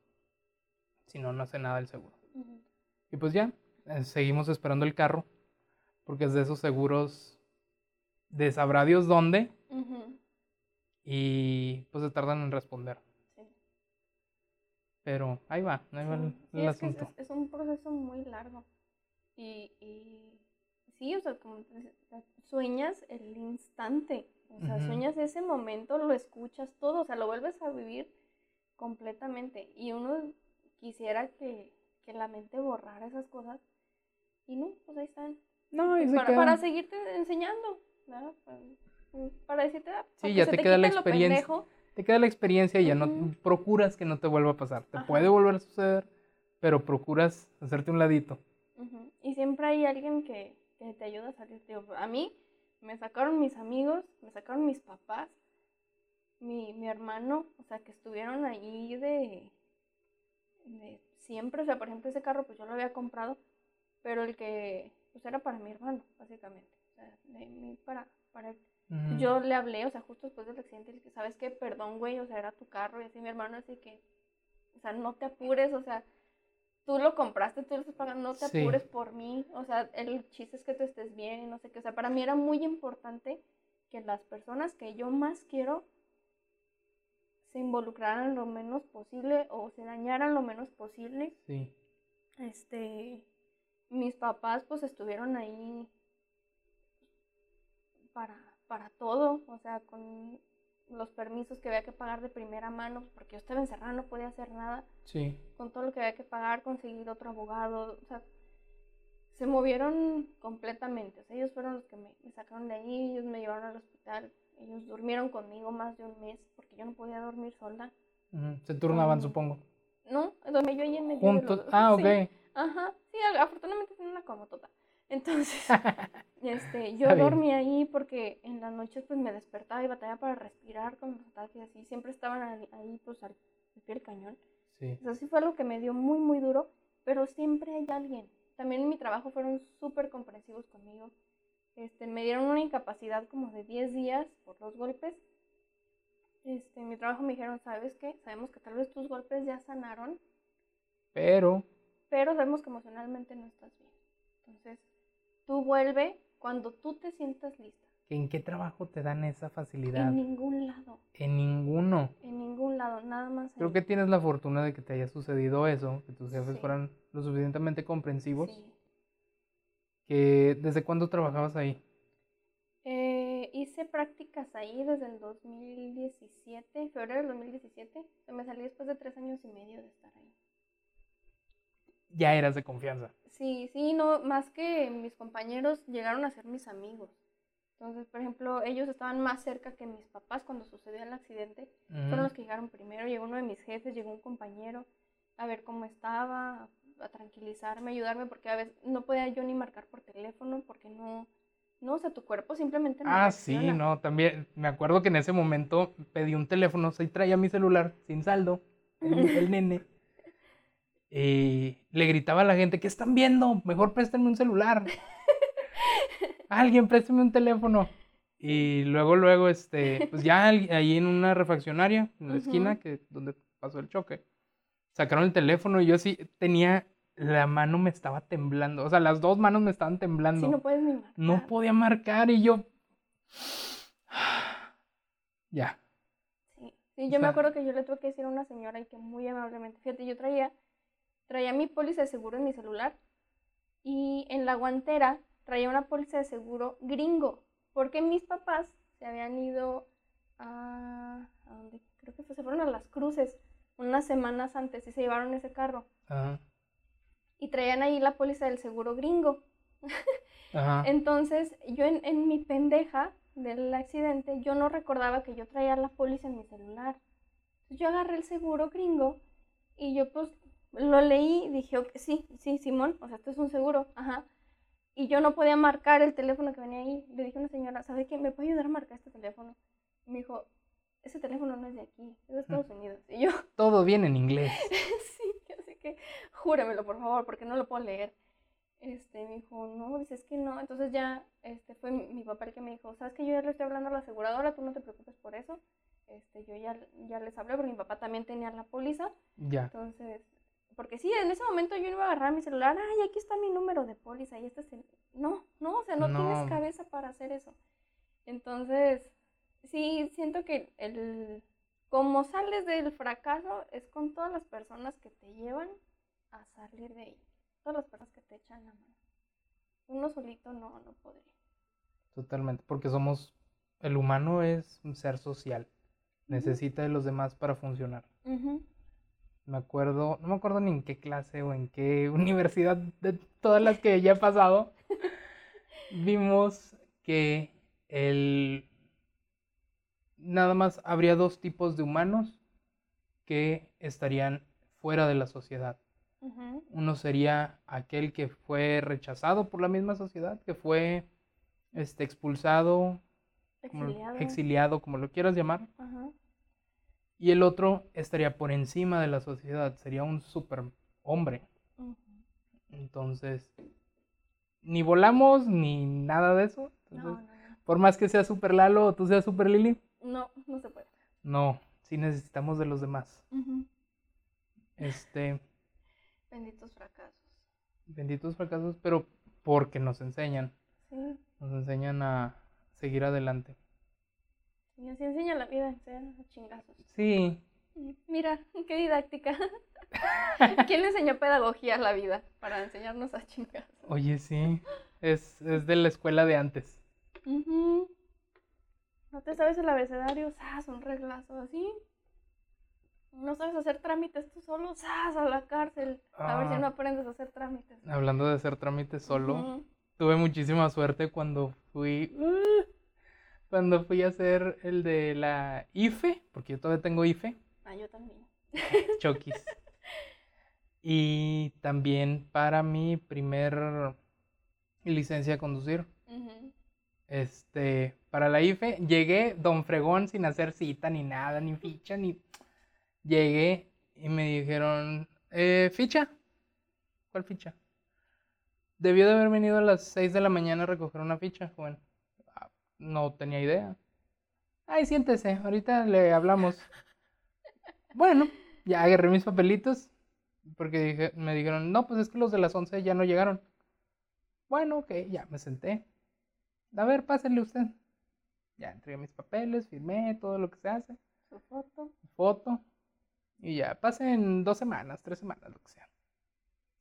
Si no, no hace nada el seguro. Y pues ya, eh, seguimos esperando el carro, porque es de esos seguros de sabrá Dios dónde, y pues se tardan en responder. Sí. Pero ahí va, ahí va el, asunto. Es, un proceso muy largo. Y, y sí, o sea, como sueñas el instante, o sea, sueñas ese momento, lo escuchas todo, o sea, lo vuelves a vivir completamente. Y uno quisiera que, que la mente borrara esas cosas, y no, pues ahí están. No, y para, para seguirte enseñando, ¿no? Para, decirte, ah, sí, ya te, queda la experiencia. Te queda la experiencia y ya no procuras que no te vuelva a pasar. Te puede volver a suceder, pero procuras hacerte un ladito. Y siempre hay alguien que, que te ayuda a salir. a mí me sacaron mis amigos, me sacaron mis papás, mi, mi hermano, o sea, que estuvieron ahí de, de siempre. O sea, por ejemplo, ese carro, pues yo lo había comprado pero el que pues era para mi hermano, básicamente, o sea, de para, para él. Yo le hablé, o sea, justo después del accidente, le dije, ¿sabes qué? Perdón, güey, o sea, era tu carro, y así mi hermano, así que, o sea, no te apures, o sea, tú lo compraste, tú lo estás pagando, no te apures por mí, o sea, el chiste es que tú estés bien y no sé qué, o sea, para mí era muy importante que las personas que yo más quiero se involucraran lo menos posible o se dañaran lo menos posible. Sí. Este, mis papás pues estuvieron ahí para, para todo, o sea, con los permisos que había que pagar de primera mano, porque yo estaba encerrada, no podía hacer nada. Sí. Con todo lo que había que pagar, conseguir otro abogado, o sea, se movieron completamente. O sea, ellos fueron los que me, sacaron de ahí, ellos me llevaron al hospital, ellos durmieron conmigo más de un mes, porque yo no podía dormir sola. Se turnaban, supongo. No, dormí yo ahí en medio Juntos. ah, ok. Ajá, sí, afortunadamente tiene una comotota. Entonces, este, yo dormí ahí porque en las noches pues me despertaba y batallaba para respirar con los ataques así. Siempre estaban ahí, pues al, pie del cañón. Sí. Eso sí fue algo que me dio muy, muy duro, pero siempre hay alguien. También en mi trabajo fueron súper comprensivos conmigo. Este, me dieron una incapacidad como de 10 días por los golpes. Este, en mi trabajo me dijeron, ¿sabes qué? Sabemos que tal vez tus golpes ya sanaron. Pero pero sabemos que emocionalmente no estás bien. Entonces, tú vuelve cuando tú te sientas lista. ¿En qué trabajo te dan esa facilidad? En ningún lado. En ninguno. En ningún lado, nada más. Creo que tienes la fortuna de que te haya sucedido eso, que tus jefes fueran lo suficientemente comprensivos. Sí. Que, ¿Desde cuándo trabajabas ahí? Eh, hice prácticas ahí desde el 2017, febrero del 2017. Me salí después de tres años y medio de estar ahí ya eras de confianza. Sí, sí, no, más que mis compañeros llegaron a ser mis amigos. Entonces, por ejemplo, ellos estaban más cerca que mis papás cuando sucedió el accidente. Fueron los que llegaron primero. Llegó uno de mis jefes, llegó un compañero a ver cómo estaba, a tranquilizarme, ayudarme, porque a veces no podía yo ni marcar por teléfono porque no, no, o sea, tu cuerpo simplemente no. Ah, sí, no, también me acuerdo que en ese momento pedí un teléfono, o sea, y traía mi celular sin saldo, el, nene. Y le gritaba a la gente, ¿qué están viendo? Mejor préstenme un celular. Alguien, présteme un teléfono. Y luego, luego, este, pues ya ahí en una refaccionaria, en la esquina, que donde pasó el choque, sacaron el teléfono y yo sí tenía, la mano me estaba temblando, o sea, las dos manos me estaban temblando. Sí, no puedes ni marcar. No podía marcar y yo... ya. Sí, sí yo me acuerdo que yo le tuve que decir a una señora y que muy amablemente, fíjate, yo traía, traía mi póliza de seguro en mi celular y en la guantera traía una póliza de seguro gringo porque mis papás se habían ido a, a donde creo que se fueron a las cruces unas semanas antes y se llevaron ese carro. Y traían ahí la póliza del seguro gringo. Entonces, yo en, en, mi pendeja del accidente, yo no recordaba que yo traía la póliza en mi celular. yo agarré el seguro gringo y yo pues lo leí dije, sí, sí, Simón, o sea, esto es un seguro, ajá y yo no podía marcar el teléfono que venía ahí. Le dije a una señora, ¿sabe qué? ¿Me puede ayudar a marcar este teléfono? Y me dijo, ese teléfono no es de aquí, es de Estados Unidos. Y yo... Todo viene en inglés. sí, así que júremelo, por favor, porque no lo puedo leer. Este, me dijo, no, dices que no. Entonces ya este, fue mi, papá el que me dijo, ¿sabes que yo ya le estoy hablando a la aseguradora? Tú no te preocupes por eso. Este, yo ya, ya les hablé porque mi papá también tenía la póliza. Ya. Entonces, porque sí, en ese momento yo iba a agarrar mi celular, ay, aquí está mi número de póliza y este es el... No, no, o sea, no, tienes cabeza para hacer eso. Entonces, sí, siento que el... Como sales del fracaso es con todas las personas que te llevan a salir de ahí. Todas las personas que te echan la mano. Uno solito no, no podría. Totalmente, porque somos... El humano es un ser social. Necesita de los demás para funcionar me acuerdo, no me acuerdo ni en qué clase o en qué universidad de todas las que ya he pasado, vimos que el nada más habría dos tipos de humanos que estarían fuera de la sociedad. Uno sería aquel que fue rechazado por la misma sociedad, que fue este, expulsado, exiliado, como, lo quieras llamar y el otro estaría por encima de la sociedad, sería un super hombre. Entonces, ni volamos ni nada de eso. Por más que sea super Lalo o tú seas super Lili. No, no se puede. No, sí necesitamos de los demás. Este. Benditos fracasos. Benditos fracasos, pero porque nos enseñan. Sí. Nos enseñan a seguir adelante. Y así enseña la vida, a chingazos. Sí. Mira, qué didáctica. ¿Quién le enseñó pedagogía a la vida para enseñarnos a chingazos? Oye, sí. Es, es de la escuela de antes. ¿No te sabes el abecedario? ¡Sas! Un reglazo así. ¿No sabes hacer trámites tú solo? ¡Sas! A la cárcel. A ver si no ah. aprendes a hacer trámites. Hablando de hacer trámites solo, tuve muchísima suerte cuando fui. Uh, cuando fui a hacer el de la IFE, porque yo todavía tengo IFE. Ah, yo también. Chokis. y también para mi primer licencia de conducir. Este, para la IFE, llegué don Fregón sin hacer cita ni nada, ni ficha, ni... Llegué y me dijeron, eh, ¿ficha? ¿Cuál ficha? Debió de haber venido a las 6 de la mañana a recoger una ficha, joven. No tenía idea. Ay, siéntese, ahorita le hablamos. bueno, ya agarré mis papelitos. Porque me dijeron, no, pues es que los de las 11 ya no llegaron. Bueno, ok, ya me senté. A ver, pásenle usted. Ya entregué mis papeles, firmé todo lo que se hace. Su foto. foto. Y ya, pasen dos semanas, tres semanas, lo que sea.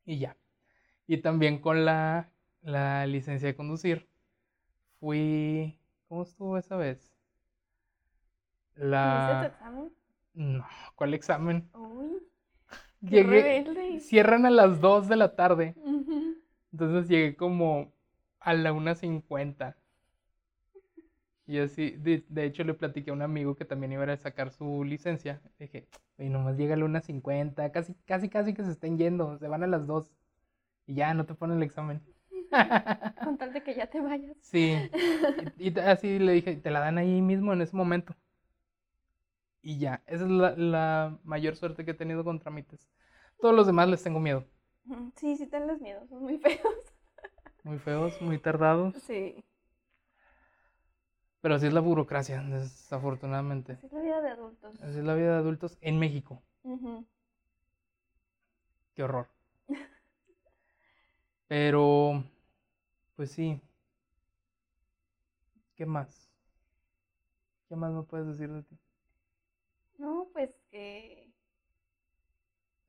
Y ya. Y también con la, la licencia de conducir, fui ¿Cómo estuvo esa vez? La... tu examen? No, ¿cuál examen? Uy, llegué, cierran a las 2 de la tarde. Entonces llegué como a la 1.50. Y así, de, hecho le platiqué a un amigo que también iba a sacar su licencia. dije, Y nomás llega a la 1.50, casi, casi, casi que se estén yendo, se van a las 2 y ya no te ponen el examen. Con tal de que ya te vayas. Sí, y, así le dije, te la dan ahí mismo en ese momento. Y ya, esa es la, la mayor suerte que he tenido con trámites. Todos los demás les tengo miedo. Sí, sí tenles miedo, son muy feos. Muy feos, muy tardados. Sí. Pero así es la burocracia, desafortunadamente. Así es la vida de adultos. Así es la vida de adultos en México. Qué horror. Pero, pues sí. ¿Qué más? ¿Qué más me puedes decir de ti? No, pues que...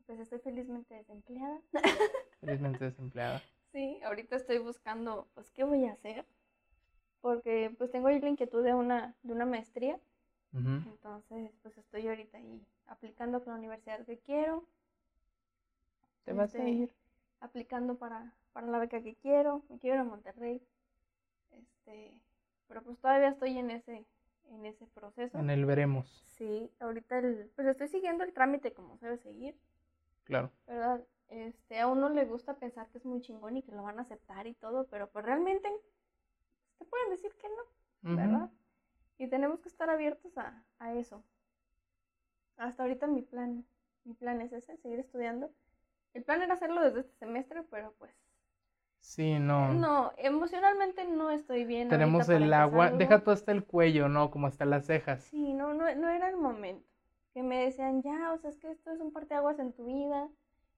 Pues estoy felizmente desempleada. Felizmente desempleada. Sí, ahorita estoy buscando, pues, ¿qué voy a hacer? Porque, pues, tengo ahí la inquietud de una, de una maestría. Entonces, pues, estoy ahorita ahí aplicando con la universidad que quiero. ¿Te vas a este, ir? Aplicando para, para la beca que quiero. Me quiero ir a Monterrey. Este, pero pues todavía estoy en ese, en ese proceso. En el veremos. Sí, ahorita el, pues estoy siguiendo el trámite como se debe seguir. Claro. ¿Verdad? este, a uno le gusta pensar que es muy chingón y que lo van a aceptar y todo, pero pues realmente te pueden decir que no, ¿verdad? Y tenemos que estar abiertos a, a, eso. Hasta ahorita mi plan, mi plan es ese, seguir estudiando. El plan era hacerlo desde este semestre, pero pues... Sí, no. No, emocionalmente no estoy bien. Tenemos el agua, deja todo hasta el cuello, ¿no? Como hasta las cejas. Sí, no, no, no era el momento. Que me decían, ya, o sea, es que esto es un parteaguas en tu vida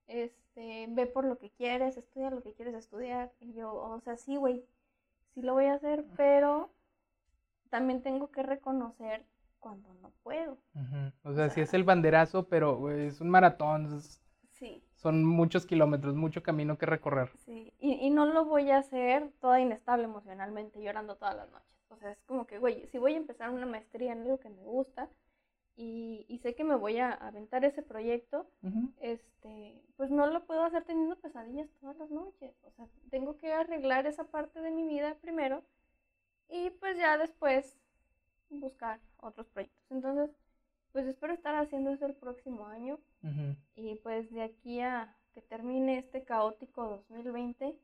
este, ve por lo que quieres, estudia lo que quieres estudiar. Y yo, o sea, sí, güey, sí lo voy a hacer, pero también tengo que reconocer cuando no puedo. o, sea, sí es el banderazo, pero es un maratón. sí. Son muchos kilómetros, mucho camino que recorrer. Sí, y, y no lo voy a hacer toda inestable emocionalmente, llorando todas las noches. O sea, es como que, güey, si voy a empezar una maestría en algo que me gusta, y, sé que me voy a aventar ese proyecto, este, pues no lo puedo hacer teniendo pesadillas todas las noches. O sea, tengo que arreglar esa parte de mi vida primero y pues ya después buscar otros proyectos. Entonces, pues espero estar haciendo eso el próximo año y pues de aquí a que termine este caótico 2020,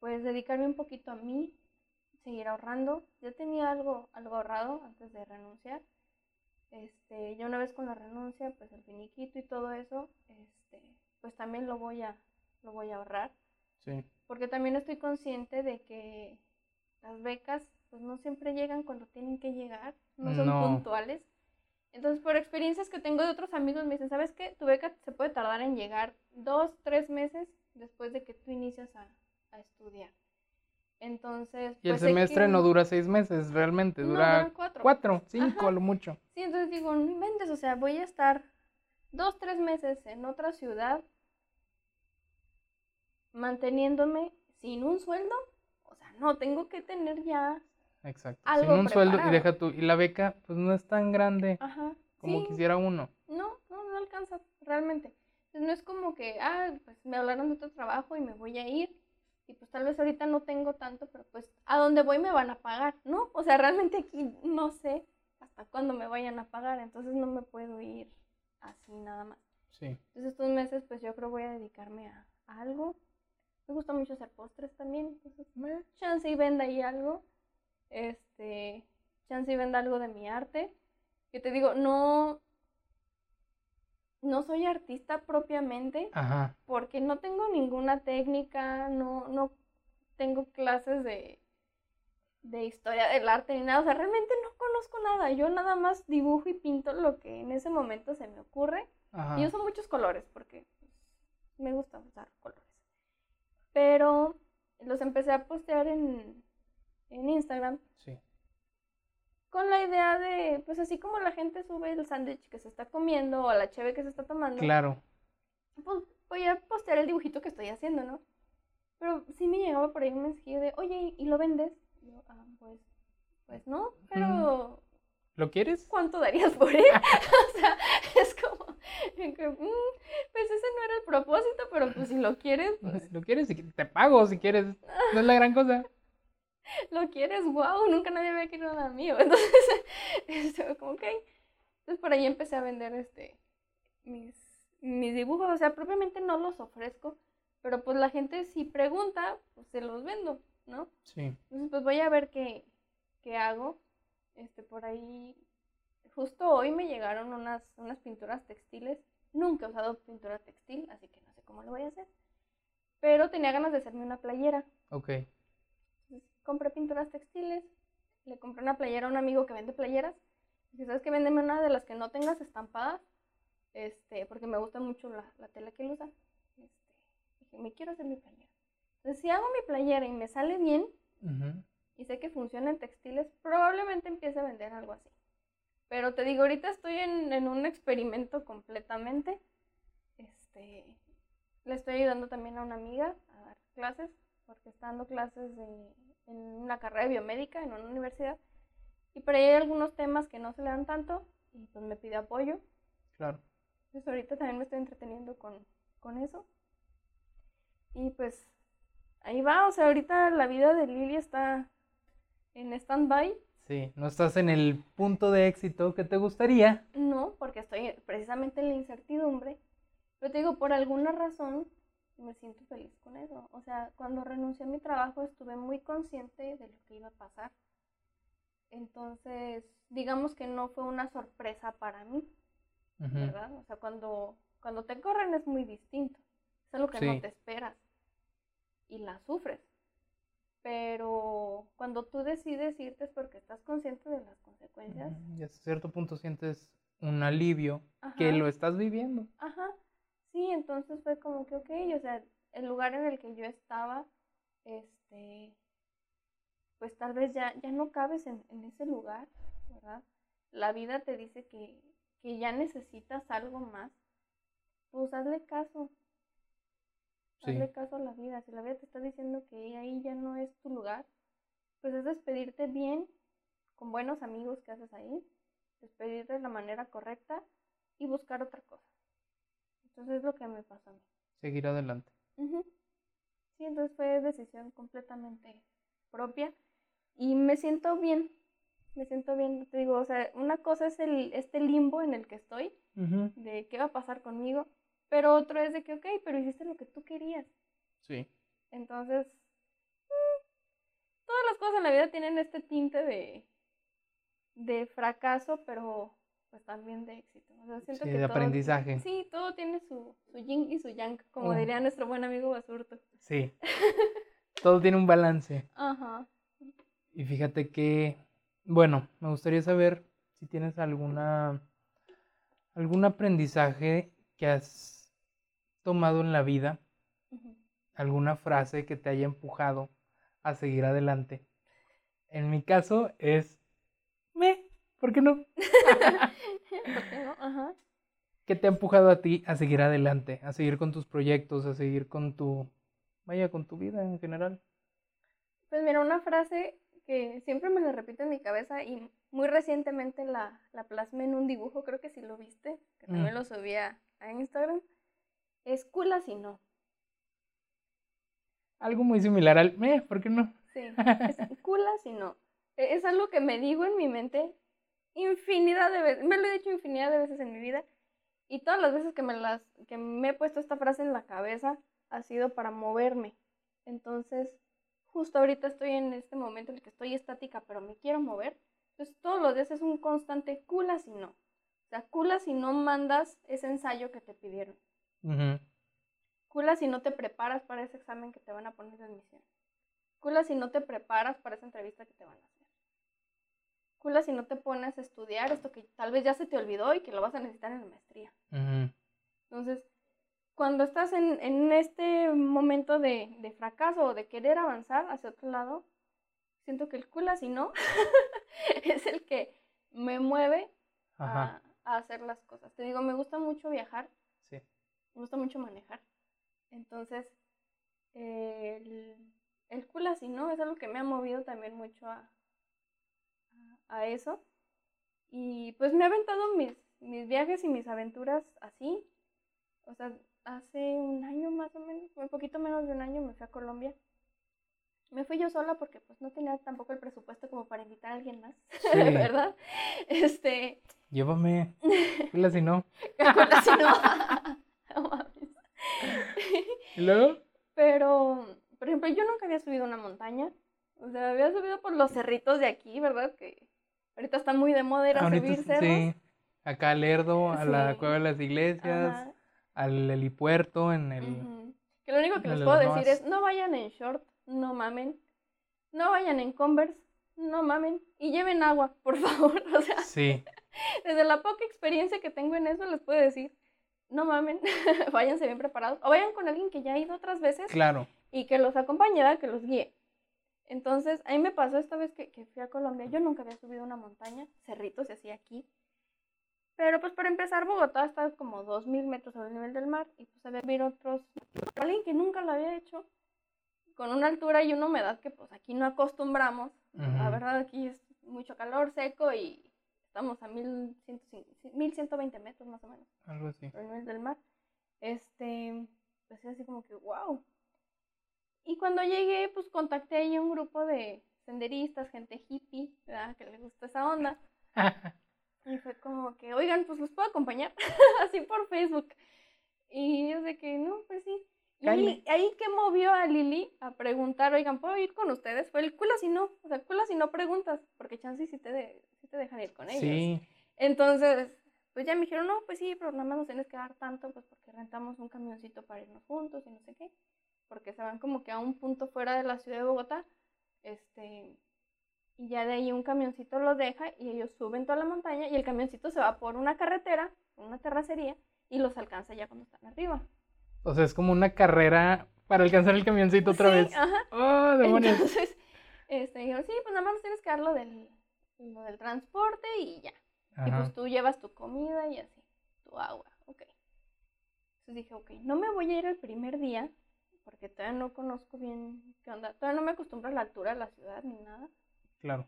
pues dedicarme un poquito a mí, seguir ahorrando. Ya tenía algo, algo ahorrado antes de renunciar este, ya una vez con la renuncia, pues el finiquito y todo eso, este, pues también lo voy a, lo voy a ahorrar. Sí. Porque también estoy consciente de que las becas, pues no siempre llegan cuando tienen que llegar, no son puntuales. Entonces, por experiencias que tengo de otros amigos, me dicen, ¿sabes qué? Tu beca se puede tardar en llegar dos, tres meses después de que tú inicias a, a estudiar. Entonces. Y el pues, semestre no dura seis meses, realmente, dura cuatro. cuatro, cinco a lo mucho. Sí, entonces digo, no inventes, o sea, voy a estar dos, tres meses en otra ciudad manteniéndome sin un sueldo. O sea, no, tengo que tener ya. Exacto. sin un sueldo y deja tú. Y la beca, pues no es tan grande como quisiera uno. No, no, no alcanza, realmente. Entonces no es como que, ah, pues me hablaron de otro trabajo y me voy a ir y pues tal vez ahorita no tengo tanto, pero pues a donde voy me van a pagar, ¿no? O sea, realmente aquí no sé hasta cuándo me vayan a pagar, entonces no me puedo ir así nada más. Sí. Entonces estos meses pues yo creo voy a dedicarme a, algo. Me gusta mucho hacer postres también, entonces chance y venda ahí algo. Este, chance y venda algo de mi arte. Que te digo, no, no soy artista propiamente, porque no tengo ninguna técnica, no, no tengo clases de, de historia del arte ni nada, o sea, realmente no conozco nada, yo nada más dibujo y pinto lo que en ese momento se me ocurre, y uso muchos colores, porque me gusta usar colores, pero los empecé a postear en, en Instagram. Sí con la idea de, pues así como la gente sube el sándwich que se está comiendo o la cheve que se está tomando. Claro. Pues voy a postear el dibujito que estoy haciendo, ¿no? Pero sí me llegaba por ahí un mensajillo de, oye, ¿y lo vendes? Y yo, ah, pues, pues no, pero... ¿Lo quieres? ¿Cuánto darías por él? o sea, es como, mm, pues ese no era el propósito, pero pues si lo quieres, pues... Lo quieres, te pago si quieres, no es la gran cosa. lo quieres, wow, nunca nadie había querido nada mío. Entonces, este, como, ok. Entonces Entonces por ahí empecé a vender este mis, mis dibujos, o sea, propiamente no los ofrezco, pero pues la gente si pregunta, pues se los vendo, ¿no? Sí. Entonces pues voy a ver qué, qué hago. Este, por ahí, justo hoy me llegaron unas, unas pinturas textiles. Nunca he usado pintura textil, así que no sé cómo lo voy a hacer. Pero tenía ganas de hacerme una playera. Ok. Compré pinturas textiles, le compré una playera a un amigo que vende playeras. Dije, ¿sabes qué? Véndeme una de las que no tengas estampadas, este, porque me gusta mucho la, la tela que él usa. Este, dije, me quiero hacer mi playera. Entonces, si hago mi playera y me sale bien, y sé que funciona en textiles, probablemente empiece a vender algo así. Pero te digo, ahorita estoy en, en un experimento completamente. Este, le estoy ayudando también a una amiga a dar clases, porque está dando clases de, en una carrera de biomédica en una universidad. Y por ahí hay algunos temas que no se le dan tanto y pues me pide apoyo. Claro. Entonces ahorita también me estoy entreteniendo con, con eso. Y pues ahí va, o sea, ahorita la vida de Lili está en stand-by. Sí, no estás en el punto de éxito que te gustaría. No, porque estoy precisamente en la incertidumbre. Pero te digo, por alguna razón me siento feliz con eso. O sea, cuando renuncié a mi trabajo estuve muy consciente de lo que iba a pasar. Entonces, digamos que no fue una sorpresa para mí, ¿verdad? O sea, cuando, cuando te corren es muy distinto. Es algo que no te esperas y la sufres. Pero cuando tú decides irte es porque estás consciente de las consecuencias. Y a cierto punto sientes un alivio que lo estás viviendo. Ajá. Sí, entonces fue como que, ok, o sea, el lugar en el que yo estaba, este, pues tal vez ya, ya no cabes en, en ese lugar, ¿verdad? La vida te dice que, que ya necesitas algo más, pues hazle caso. Hazle caso a la vida. Si la vida te está diciendo que ahí ya no es tu lugar, pues es despedirte bien, con buenos amigos que haces ahí, despedirte de la manera correcta y buscar otra cosa. Entonces es lo que me pasó a mí. Seguir adelante. Sí, entonces fue decisión completamente propia y me siento bien, me siento bien, te digo, o sea, una cosa es el, este limbo en el que estoy, de qué va a pasar conmigo, pero otro es de que, ok, pero hiciste lo que tú querías. Sí. Entonces, mm, todas las cosas en la vida tienen este tinte de, de fracaso, pero pues también de éxito. sí, de aprendizaje. sí, todo tiene su, su yin y su yang, como diría nuestro buen amigo Basurto. Sí. todo tiene un balance. Ajá. Y fíjate que, bueno, me gustaría saber si tienes alguna algún aprendizaje que has tomado en la vida, alguna frase que te haya empujado a seguir adelante. En mi caso es me, ¿por qué no? ¿Por qué no? Ajá. ¿Qué te ha empujado a ti a seguir adelante, a seguir con tus proyectos, a seguir con tu, vaya, con tu vida en general? Pues mira, una frase que siempre me la repito en mi cabeza y muy recientemente la, la plasmé en un dibujo, creo que si lo viste, que también mm. lo subí a, Instagram, es cula si no. Algo muy similar al me, ¿por qué no? Sí, es cula si no. E, es algo que me digo en mi mente infinidad de veces, me lo he dicho infinidad de veces en mi vida y todas las veces que me, las, que me he puesto esta frase en la cabeza ha sido para moverme. Entonces, justo ahorita estoy en este momento en el que estoy estática, pero me quiero mover. Entonces, todos los días es un constante cula si no. O sea, cula si no mandas ese ensayo que te pidieron. Cula si no te preparas para ese examen que te van a poner de admisión. Cula si no te preparas para esa entrevista que te van a hacer. Cula si no te pones a estudiar esto que tal vez ya se te olvidó y que lo vas a necesitar en la maestría. Entonces, cuando estás en, este momento de, fracaso o de querer avanzar hacia otro lado, siento que el cula si no es el que me mueve a, hacer las cosas. Te digo, me gusta mucho viajar. Sí. Me gusta mucho manejar. Entonces, el, el cula si no es algo que me ha movido también mucho a, a eso. Y pues me he aventado mis, mis viajes y mis aventuras así. O sea, hace un año más o menos, un poquito menos de un año me fui a Colombia. Me fui yo sola porque pues no tenía tampoco el presupuesto como para invitar a alguien más, ¿verdad? Este, Llévame. Culas si no. Si no. ¿Y luego? Pero, por ejemplo, yo nunca había subido una montaña. O sea, había subido por los cerritos de aquí, ¿verdad? Que ahorita está muy de moda ir a subir cerros. Sí. Acá al Lerdo, a la Cueva de las Iglesias, al helipuerto, en el... Que lo único que les puedo decir es, no vayan en short, no mamen. No vayan en Converse, no mamen. Y lleven agua, por favor. O sea, sí. desde la poca experiencia que tengo en eso, les puedo decir, no mamen, váyanse bien preparados. O vayan con alguien que ya ha ido otras veces. Claro. Y que los acompañe, que los guíe. Entonces, a mí me pasó esta vez que, que, fui a Colombia. Yo nunca había subido una montaña, cerritos y así aquí. Pero pues para empezar, Bogotá está como 2.000 metros sobre el nivel del mar. Y pues había ver otros, alguien que nunca lo había hecho, con una altura y una humedad que pues aquí no acostumbramos. La verdad, aquí es mucho calor, seco y estamos a 1120 metros más o menos. Algo así. Sobre el nivel del mar. Este, pues así como que, wow. Y cuando llegué, pues contacté ahí un grupo de senderistas, gente hippie, ¿verdad? Que le gusta esa onda. y fue como que, oigan, pues los puedo acompañar, así por Facebook. Y yo sé que, no, pues sí. Y ahí, que movió a Lili a preguntar, oigan, ¿puedo ir con ustedes? Fue el culo si no, o sea, culo si no preguntas, porque chance si te, te dejan ir con ellos. Sí. Entonces, pues ya me dijeron, no, pues sí, pero nada más nos tienes que dar tanto, pues porque rentamos un camioncito para irnos juntos y no sé qué porque se van como que a un punto fuera de la ciudad de Bogotá, este, y ya de ahí un camioncito los deja y ellos suben toda la montaña y el camioncito se va por una carretera, una terracería, y los alcanza ya cuando están arriba. O sea, es como una carrera para alcanzar el camioncito otra vez. Ajá. ¡Oh, demonios! Entonces, este, dijeron, sí, pues nada más tienes que dar lo del, lo del transporte y ya. Y pues tú llevas tu comida y así, tu agua, ok. Entonces dije, ok, no me voy a ir el primer día porque todavía no conozco bien qué onda. Todavía no me acostumbro a la altura de la ciudad ni nada. Claro.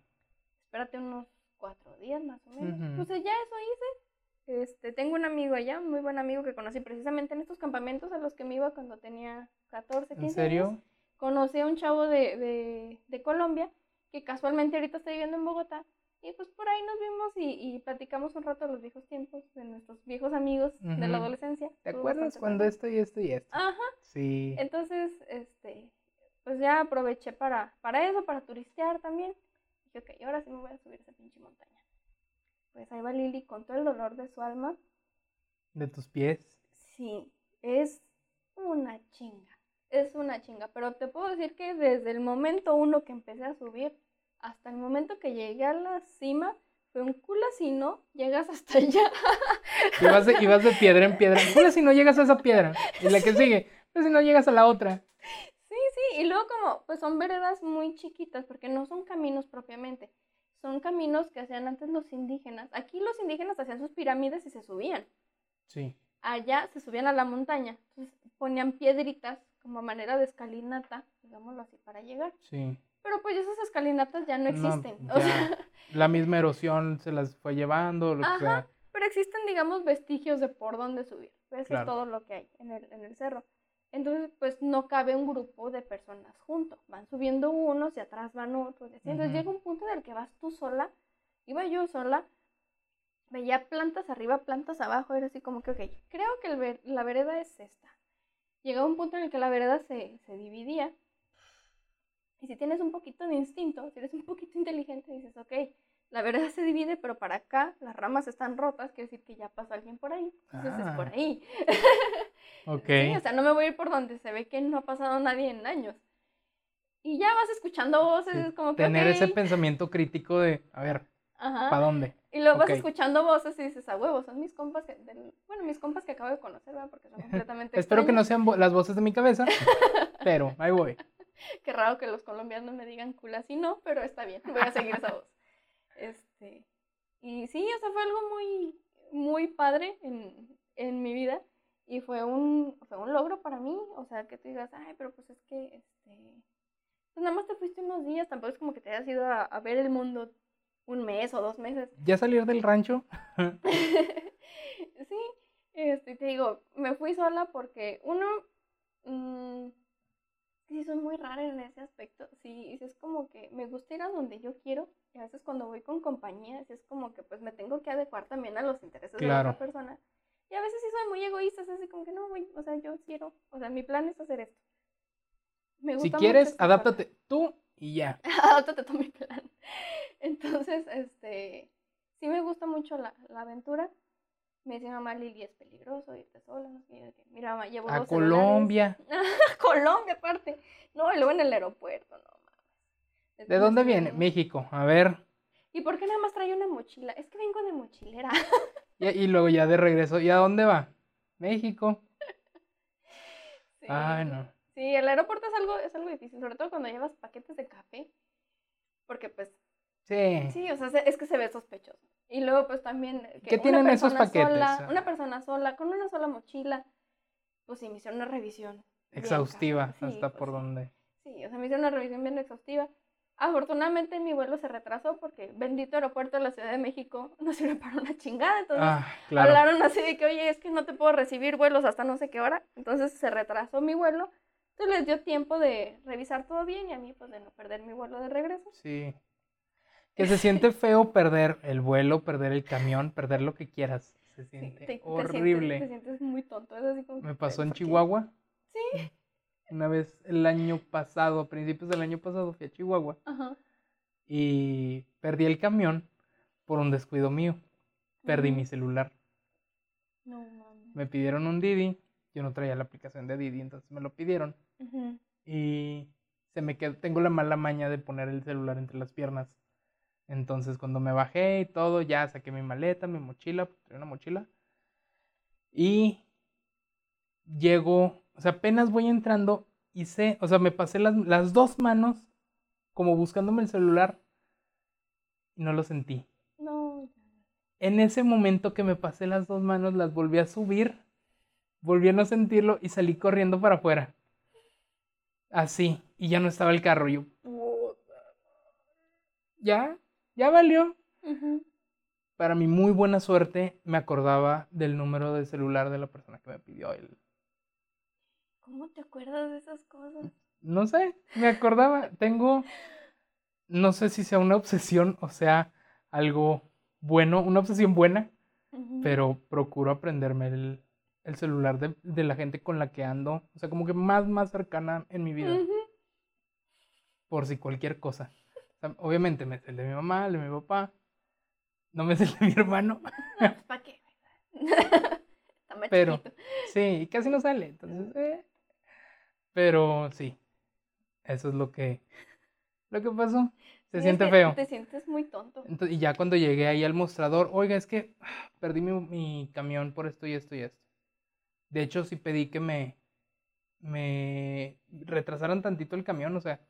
Espérate unos cuatro días más o menos. Pues ya eso hice. Este, tengo un amigo allá, un muy buen amigo que conocí precisamente en estos campamentos a los que me iba cuando tenía 14, 15 ¿En serio? años. Conocí a un chavo de, de, de Colombia que casualmente ahorita está viviendo en Bogotá y pues por ahí nos vimos y, y, platicamos un rato de los viejos tiempos, de nuestros viejos amigos de la adolescencia. ¿Te acuerdas cuando esto y esto y esto? Ajá. Sí. Entonces, este, pues ya aproveché para, para eso, para turistear también. Dije, ok, ahora sí me voy a subir esa pinche montaña. Pues ahí va Lili con todo el dolor de su alma. ¿De tus pies? Sí, es una chinga. Es una chinga. Pero te puedo decir que desde el momento uno que empecé a subir, hasta el momento que llegué a la cima, fue un culo si no llegas hasta allá. Y vas de, de piedra en piedra. Culo si no llegas a esa piedra. Y la que sigue, pues si no llegas a la otra. Sí, sí. Y luego como, pues son veredas muy chiquitas, porque no son caminos propiamente. Son caminos que hacían antes los indígenas. Aquí los indígenas hacían sus pirámides y se subían. Sí. Allá se subían a la montaña. Entonces ponían piedritas como manera de escalinata, digámoslo así, para llegar. Sí. Pero pues esas escalinatas ya no existen. La misma erosión se las fue llevando. Lo Ajá, pero existen, digamos, vestigios de por dónde subir. Eso es todo lo que hay en el, en el cerro. Entonces, pues no cabe un grupo de personas juntos. Van subiendo unos y atrás van otros. Entonces llega un punto en el que vas tú sola. Iba yo sola. Veía plantas arriba, plantas abajo. Era así como que, ok, creo que la vereda es esta. Llega un punto en el que la vereda se, se dividía y si tienes un poquito de instinto, si eres un poquito inteligente, dices, ok, la vereda se divide, pero para acá las ramas están rotas, quiere decir que ya pasó alguien por ahí. Entonces es por ah. ahí. ok. o sea, no me voy a ir por donde se ve que no ha pasado nadie en años. Y ya vas escuchando voces, es como que. Tener ese pensamiento crítico de, a ver, ¿para dónde? Y luego vas escuchando voces y dices, a huevo, son mis compas que, bueno, mis compas que acabo de conocer, ¿verdad? Porque son completamente. Espero que no sean las voces de mi cabeza, pero ahí voy. Qué raro que los colombianos me digan culas y no, pero está bien, voy a seguir esa voz. Este, y sí, o sea, fue algo muy, muy padre en, en mi vida y fue un, fue un logro para mí, o sea, que tú digas, ay, pero pues es que, este, pues nada más te fuiste unos días, tampoco es como que te hayas ido a, ver el mundo un mes o dos meses. ¿Ya salir del rancho? sí, este, te digo, me fui sola porque uno, mmm, sí, soy muy rara en ese aspecto. Sí, es como que me gusta ir a donde yo quiero. Y a veces cuando voy con compañías, es como que pues me tengo que adecuar también a los intereses de la otra persona. Y a veces sí soy muy egoísta, es así como que no, voy, o sea, yo quiero, o sea, mi plan es hacer esto. Me gusta si quieres, adáptate tú y ya. adáptate tú mi plan. Entonces, este, sí me gusta mucho la, la aventura. Me dice mamá, Lili, es peligroso irte sola, no sé Mira, mamá, llevo A Colombia. A Colombia, aparte. No, y luego en el aeropuerto, no mames. ¿De dónde viene? México, a ver. ¿Y por qué nada más trae una mochila? Es que vengo de mochilera. y, y luego ya de regreso, ¿y a dónde va? México. Sí. Ay, no. Sí, el aeropuerto es algo, es algo difícil, sobre todo cuando llevas paquetes de café. Porque pues Sí. Sí, o sea, es que se ve sospechoso. Y luego, pues también. ¿Qué tienen esos paquetes? Sola, una persona sola, con una sola mochila, pues sí, me hicieron una revisión. Exhaustiva, hasta por pues donde. Sí, o sea, me hicieron una revisión bien exhaustiva. Afortunadamente mi vuelo se retrasó porque bendito aeropuerto de la Ciudad de México no sirve para una chingada. Entonces ah, hablaron así de que, oye, es que no te puedo recibir vuelos hasta no sé qué hora. Entonces se retrasó mi vuelo. Entonces les dio tiempo de revisar todo bien y a mí pues de no perder mi vuelo de regreso. Sí. Que se siente feo perder el vuelo, perder el camión, perder lo que quieras. Se siente horrible. Te sientes, muy tonto. Es así como Me pasó en Chihuahua. Sí. Una vez el año pasado, a principios del año pasado, fui a Chihuahua. Ajá. Y perdí el camión por un descuido mío. Perdí mi celular. No, mami. Me pidieron un Didi. Yo no traía la aplicación de Didi, entonces me lo pidieron. Y se me quedó, tengo la mala maña de poner el celular entre las piernas. Entonces cuando me bajé y todo, ya saqué mi maleta, mi mochila, traía una mochila. Y llego, o sea, apenas voy entrando y sé, o sea, me pasé las, las dos manos como buscándome el celular y no lo sentí. No. En ese momento que me pasé las dos manos, las volví a subir, volví a no sentirlo y salí corriendo para afuera. Así, y ya no estaba el carro. Yo, ya, ya valió. Para mi muy buena suerte, me acordaba del número de celular de la persona que me pidió el. ¿Cómo te acuerdas de esas cosas? No sé, me acordaba. Tengo, no sé si sea una obsesión o sea algo bueno, una obsesión buena, pero procuro aprenderme el, el celular de, de, la gente con la que ando, o sea, como que más, más cercana en mi vida. Por si cualquier cosa obviamente me sé el de mi mamá, el de mi papá. No me sé el de mi hermano. Pues, ¿Para qué? Está más Pero, sí, casi no sale. Entonces, eh. Pero sí, eso es lo que, lo que pasó. Se siente feo. Te sientes muy tonto. y ya cuando llegué ahí al mostrador, oiga, es que perdí mi, mi, camión por esto y esto y esto. De hecho, sí pedí que me, me retrasaran tantito el camión, o sea,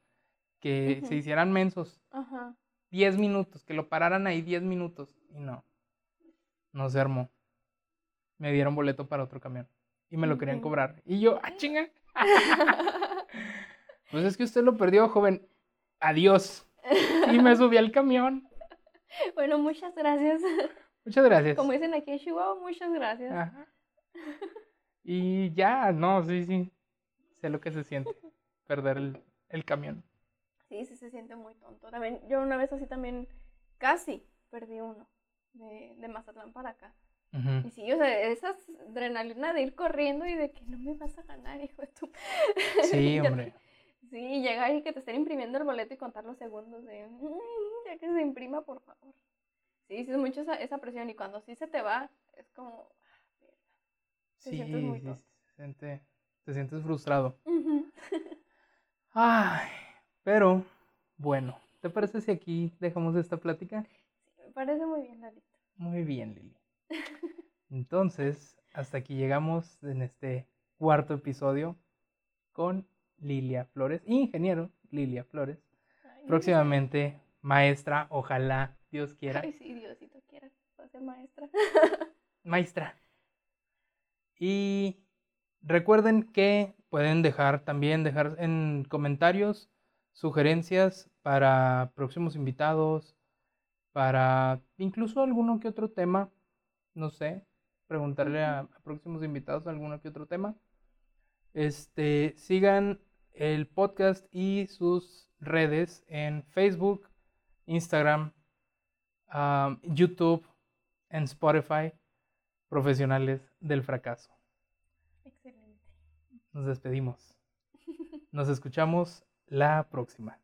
que se hicieran mensos. Ajá. Diez minutos, que lo pararan ahí diez minutos. Y no, no se armó. Me dieron boleto para otro camión. Y me lo querían cobrar. Y yo, ¡ah, chinga! pues es que usted lo perdió, joven. Adiós. Y me subí al camión. Bueno, muchas gracias. Muchas gracias. Como dicen aquí en Chihuahua, muchas gracias. Ajá. Y ya, no, sí, sí. Sé lo que se siente. Perder el, el camión. Sí, sí se siente muy tonto. También, yo una vez así también casi perdí uno de, de Mazatlán para acá. Y sí, o sea, esa adrenalina de ir corriendo y de que no me vas a ganar, hijo de tu... Sí, hombre. sí, llegar y que te estén imprimiendo el boleto y contar los segundos de, mm, ya que se imprima, por favor. Sí, sí, es mucho esa, esa presión y cuando sí se te va, es como, ah, te sí, sientes muy sí, se siente, te sientes frustrado. Ay, pero, bueno, ¿te parece si aquí dejamos esta plática? Sí, me parece muy bien, Lalito. Muy bien, Lili. Entonces, hasta aquí llegamos en este cuarto episodio con Lilia Flores, ingeniero Lilia Flores. Próximamente maestra, ojalá Dios quiera. Ay, sí, Diosito quiera, va a ser maestra. maestra. Y recuerden que pueden dejar también, dejar en comentarios sugerencias para próximos invitados, para incluso alguno que otro tema, no sé, preguntarle a, próximos invitados alguno que otro tema. Este, sigan el podcast y sus redes en Facebook, Instagram, YouTube en Spotify, Profesionales del Fracaso. Excelente. Nos despedimos. Nos escuchamos la próxima.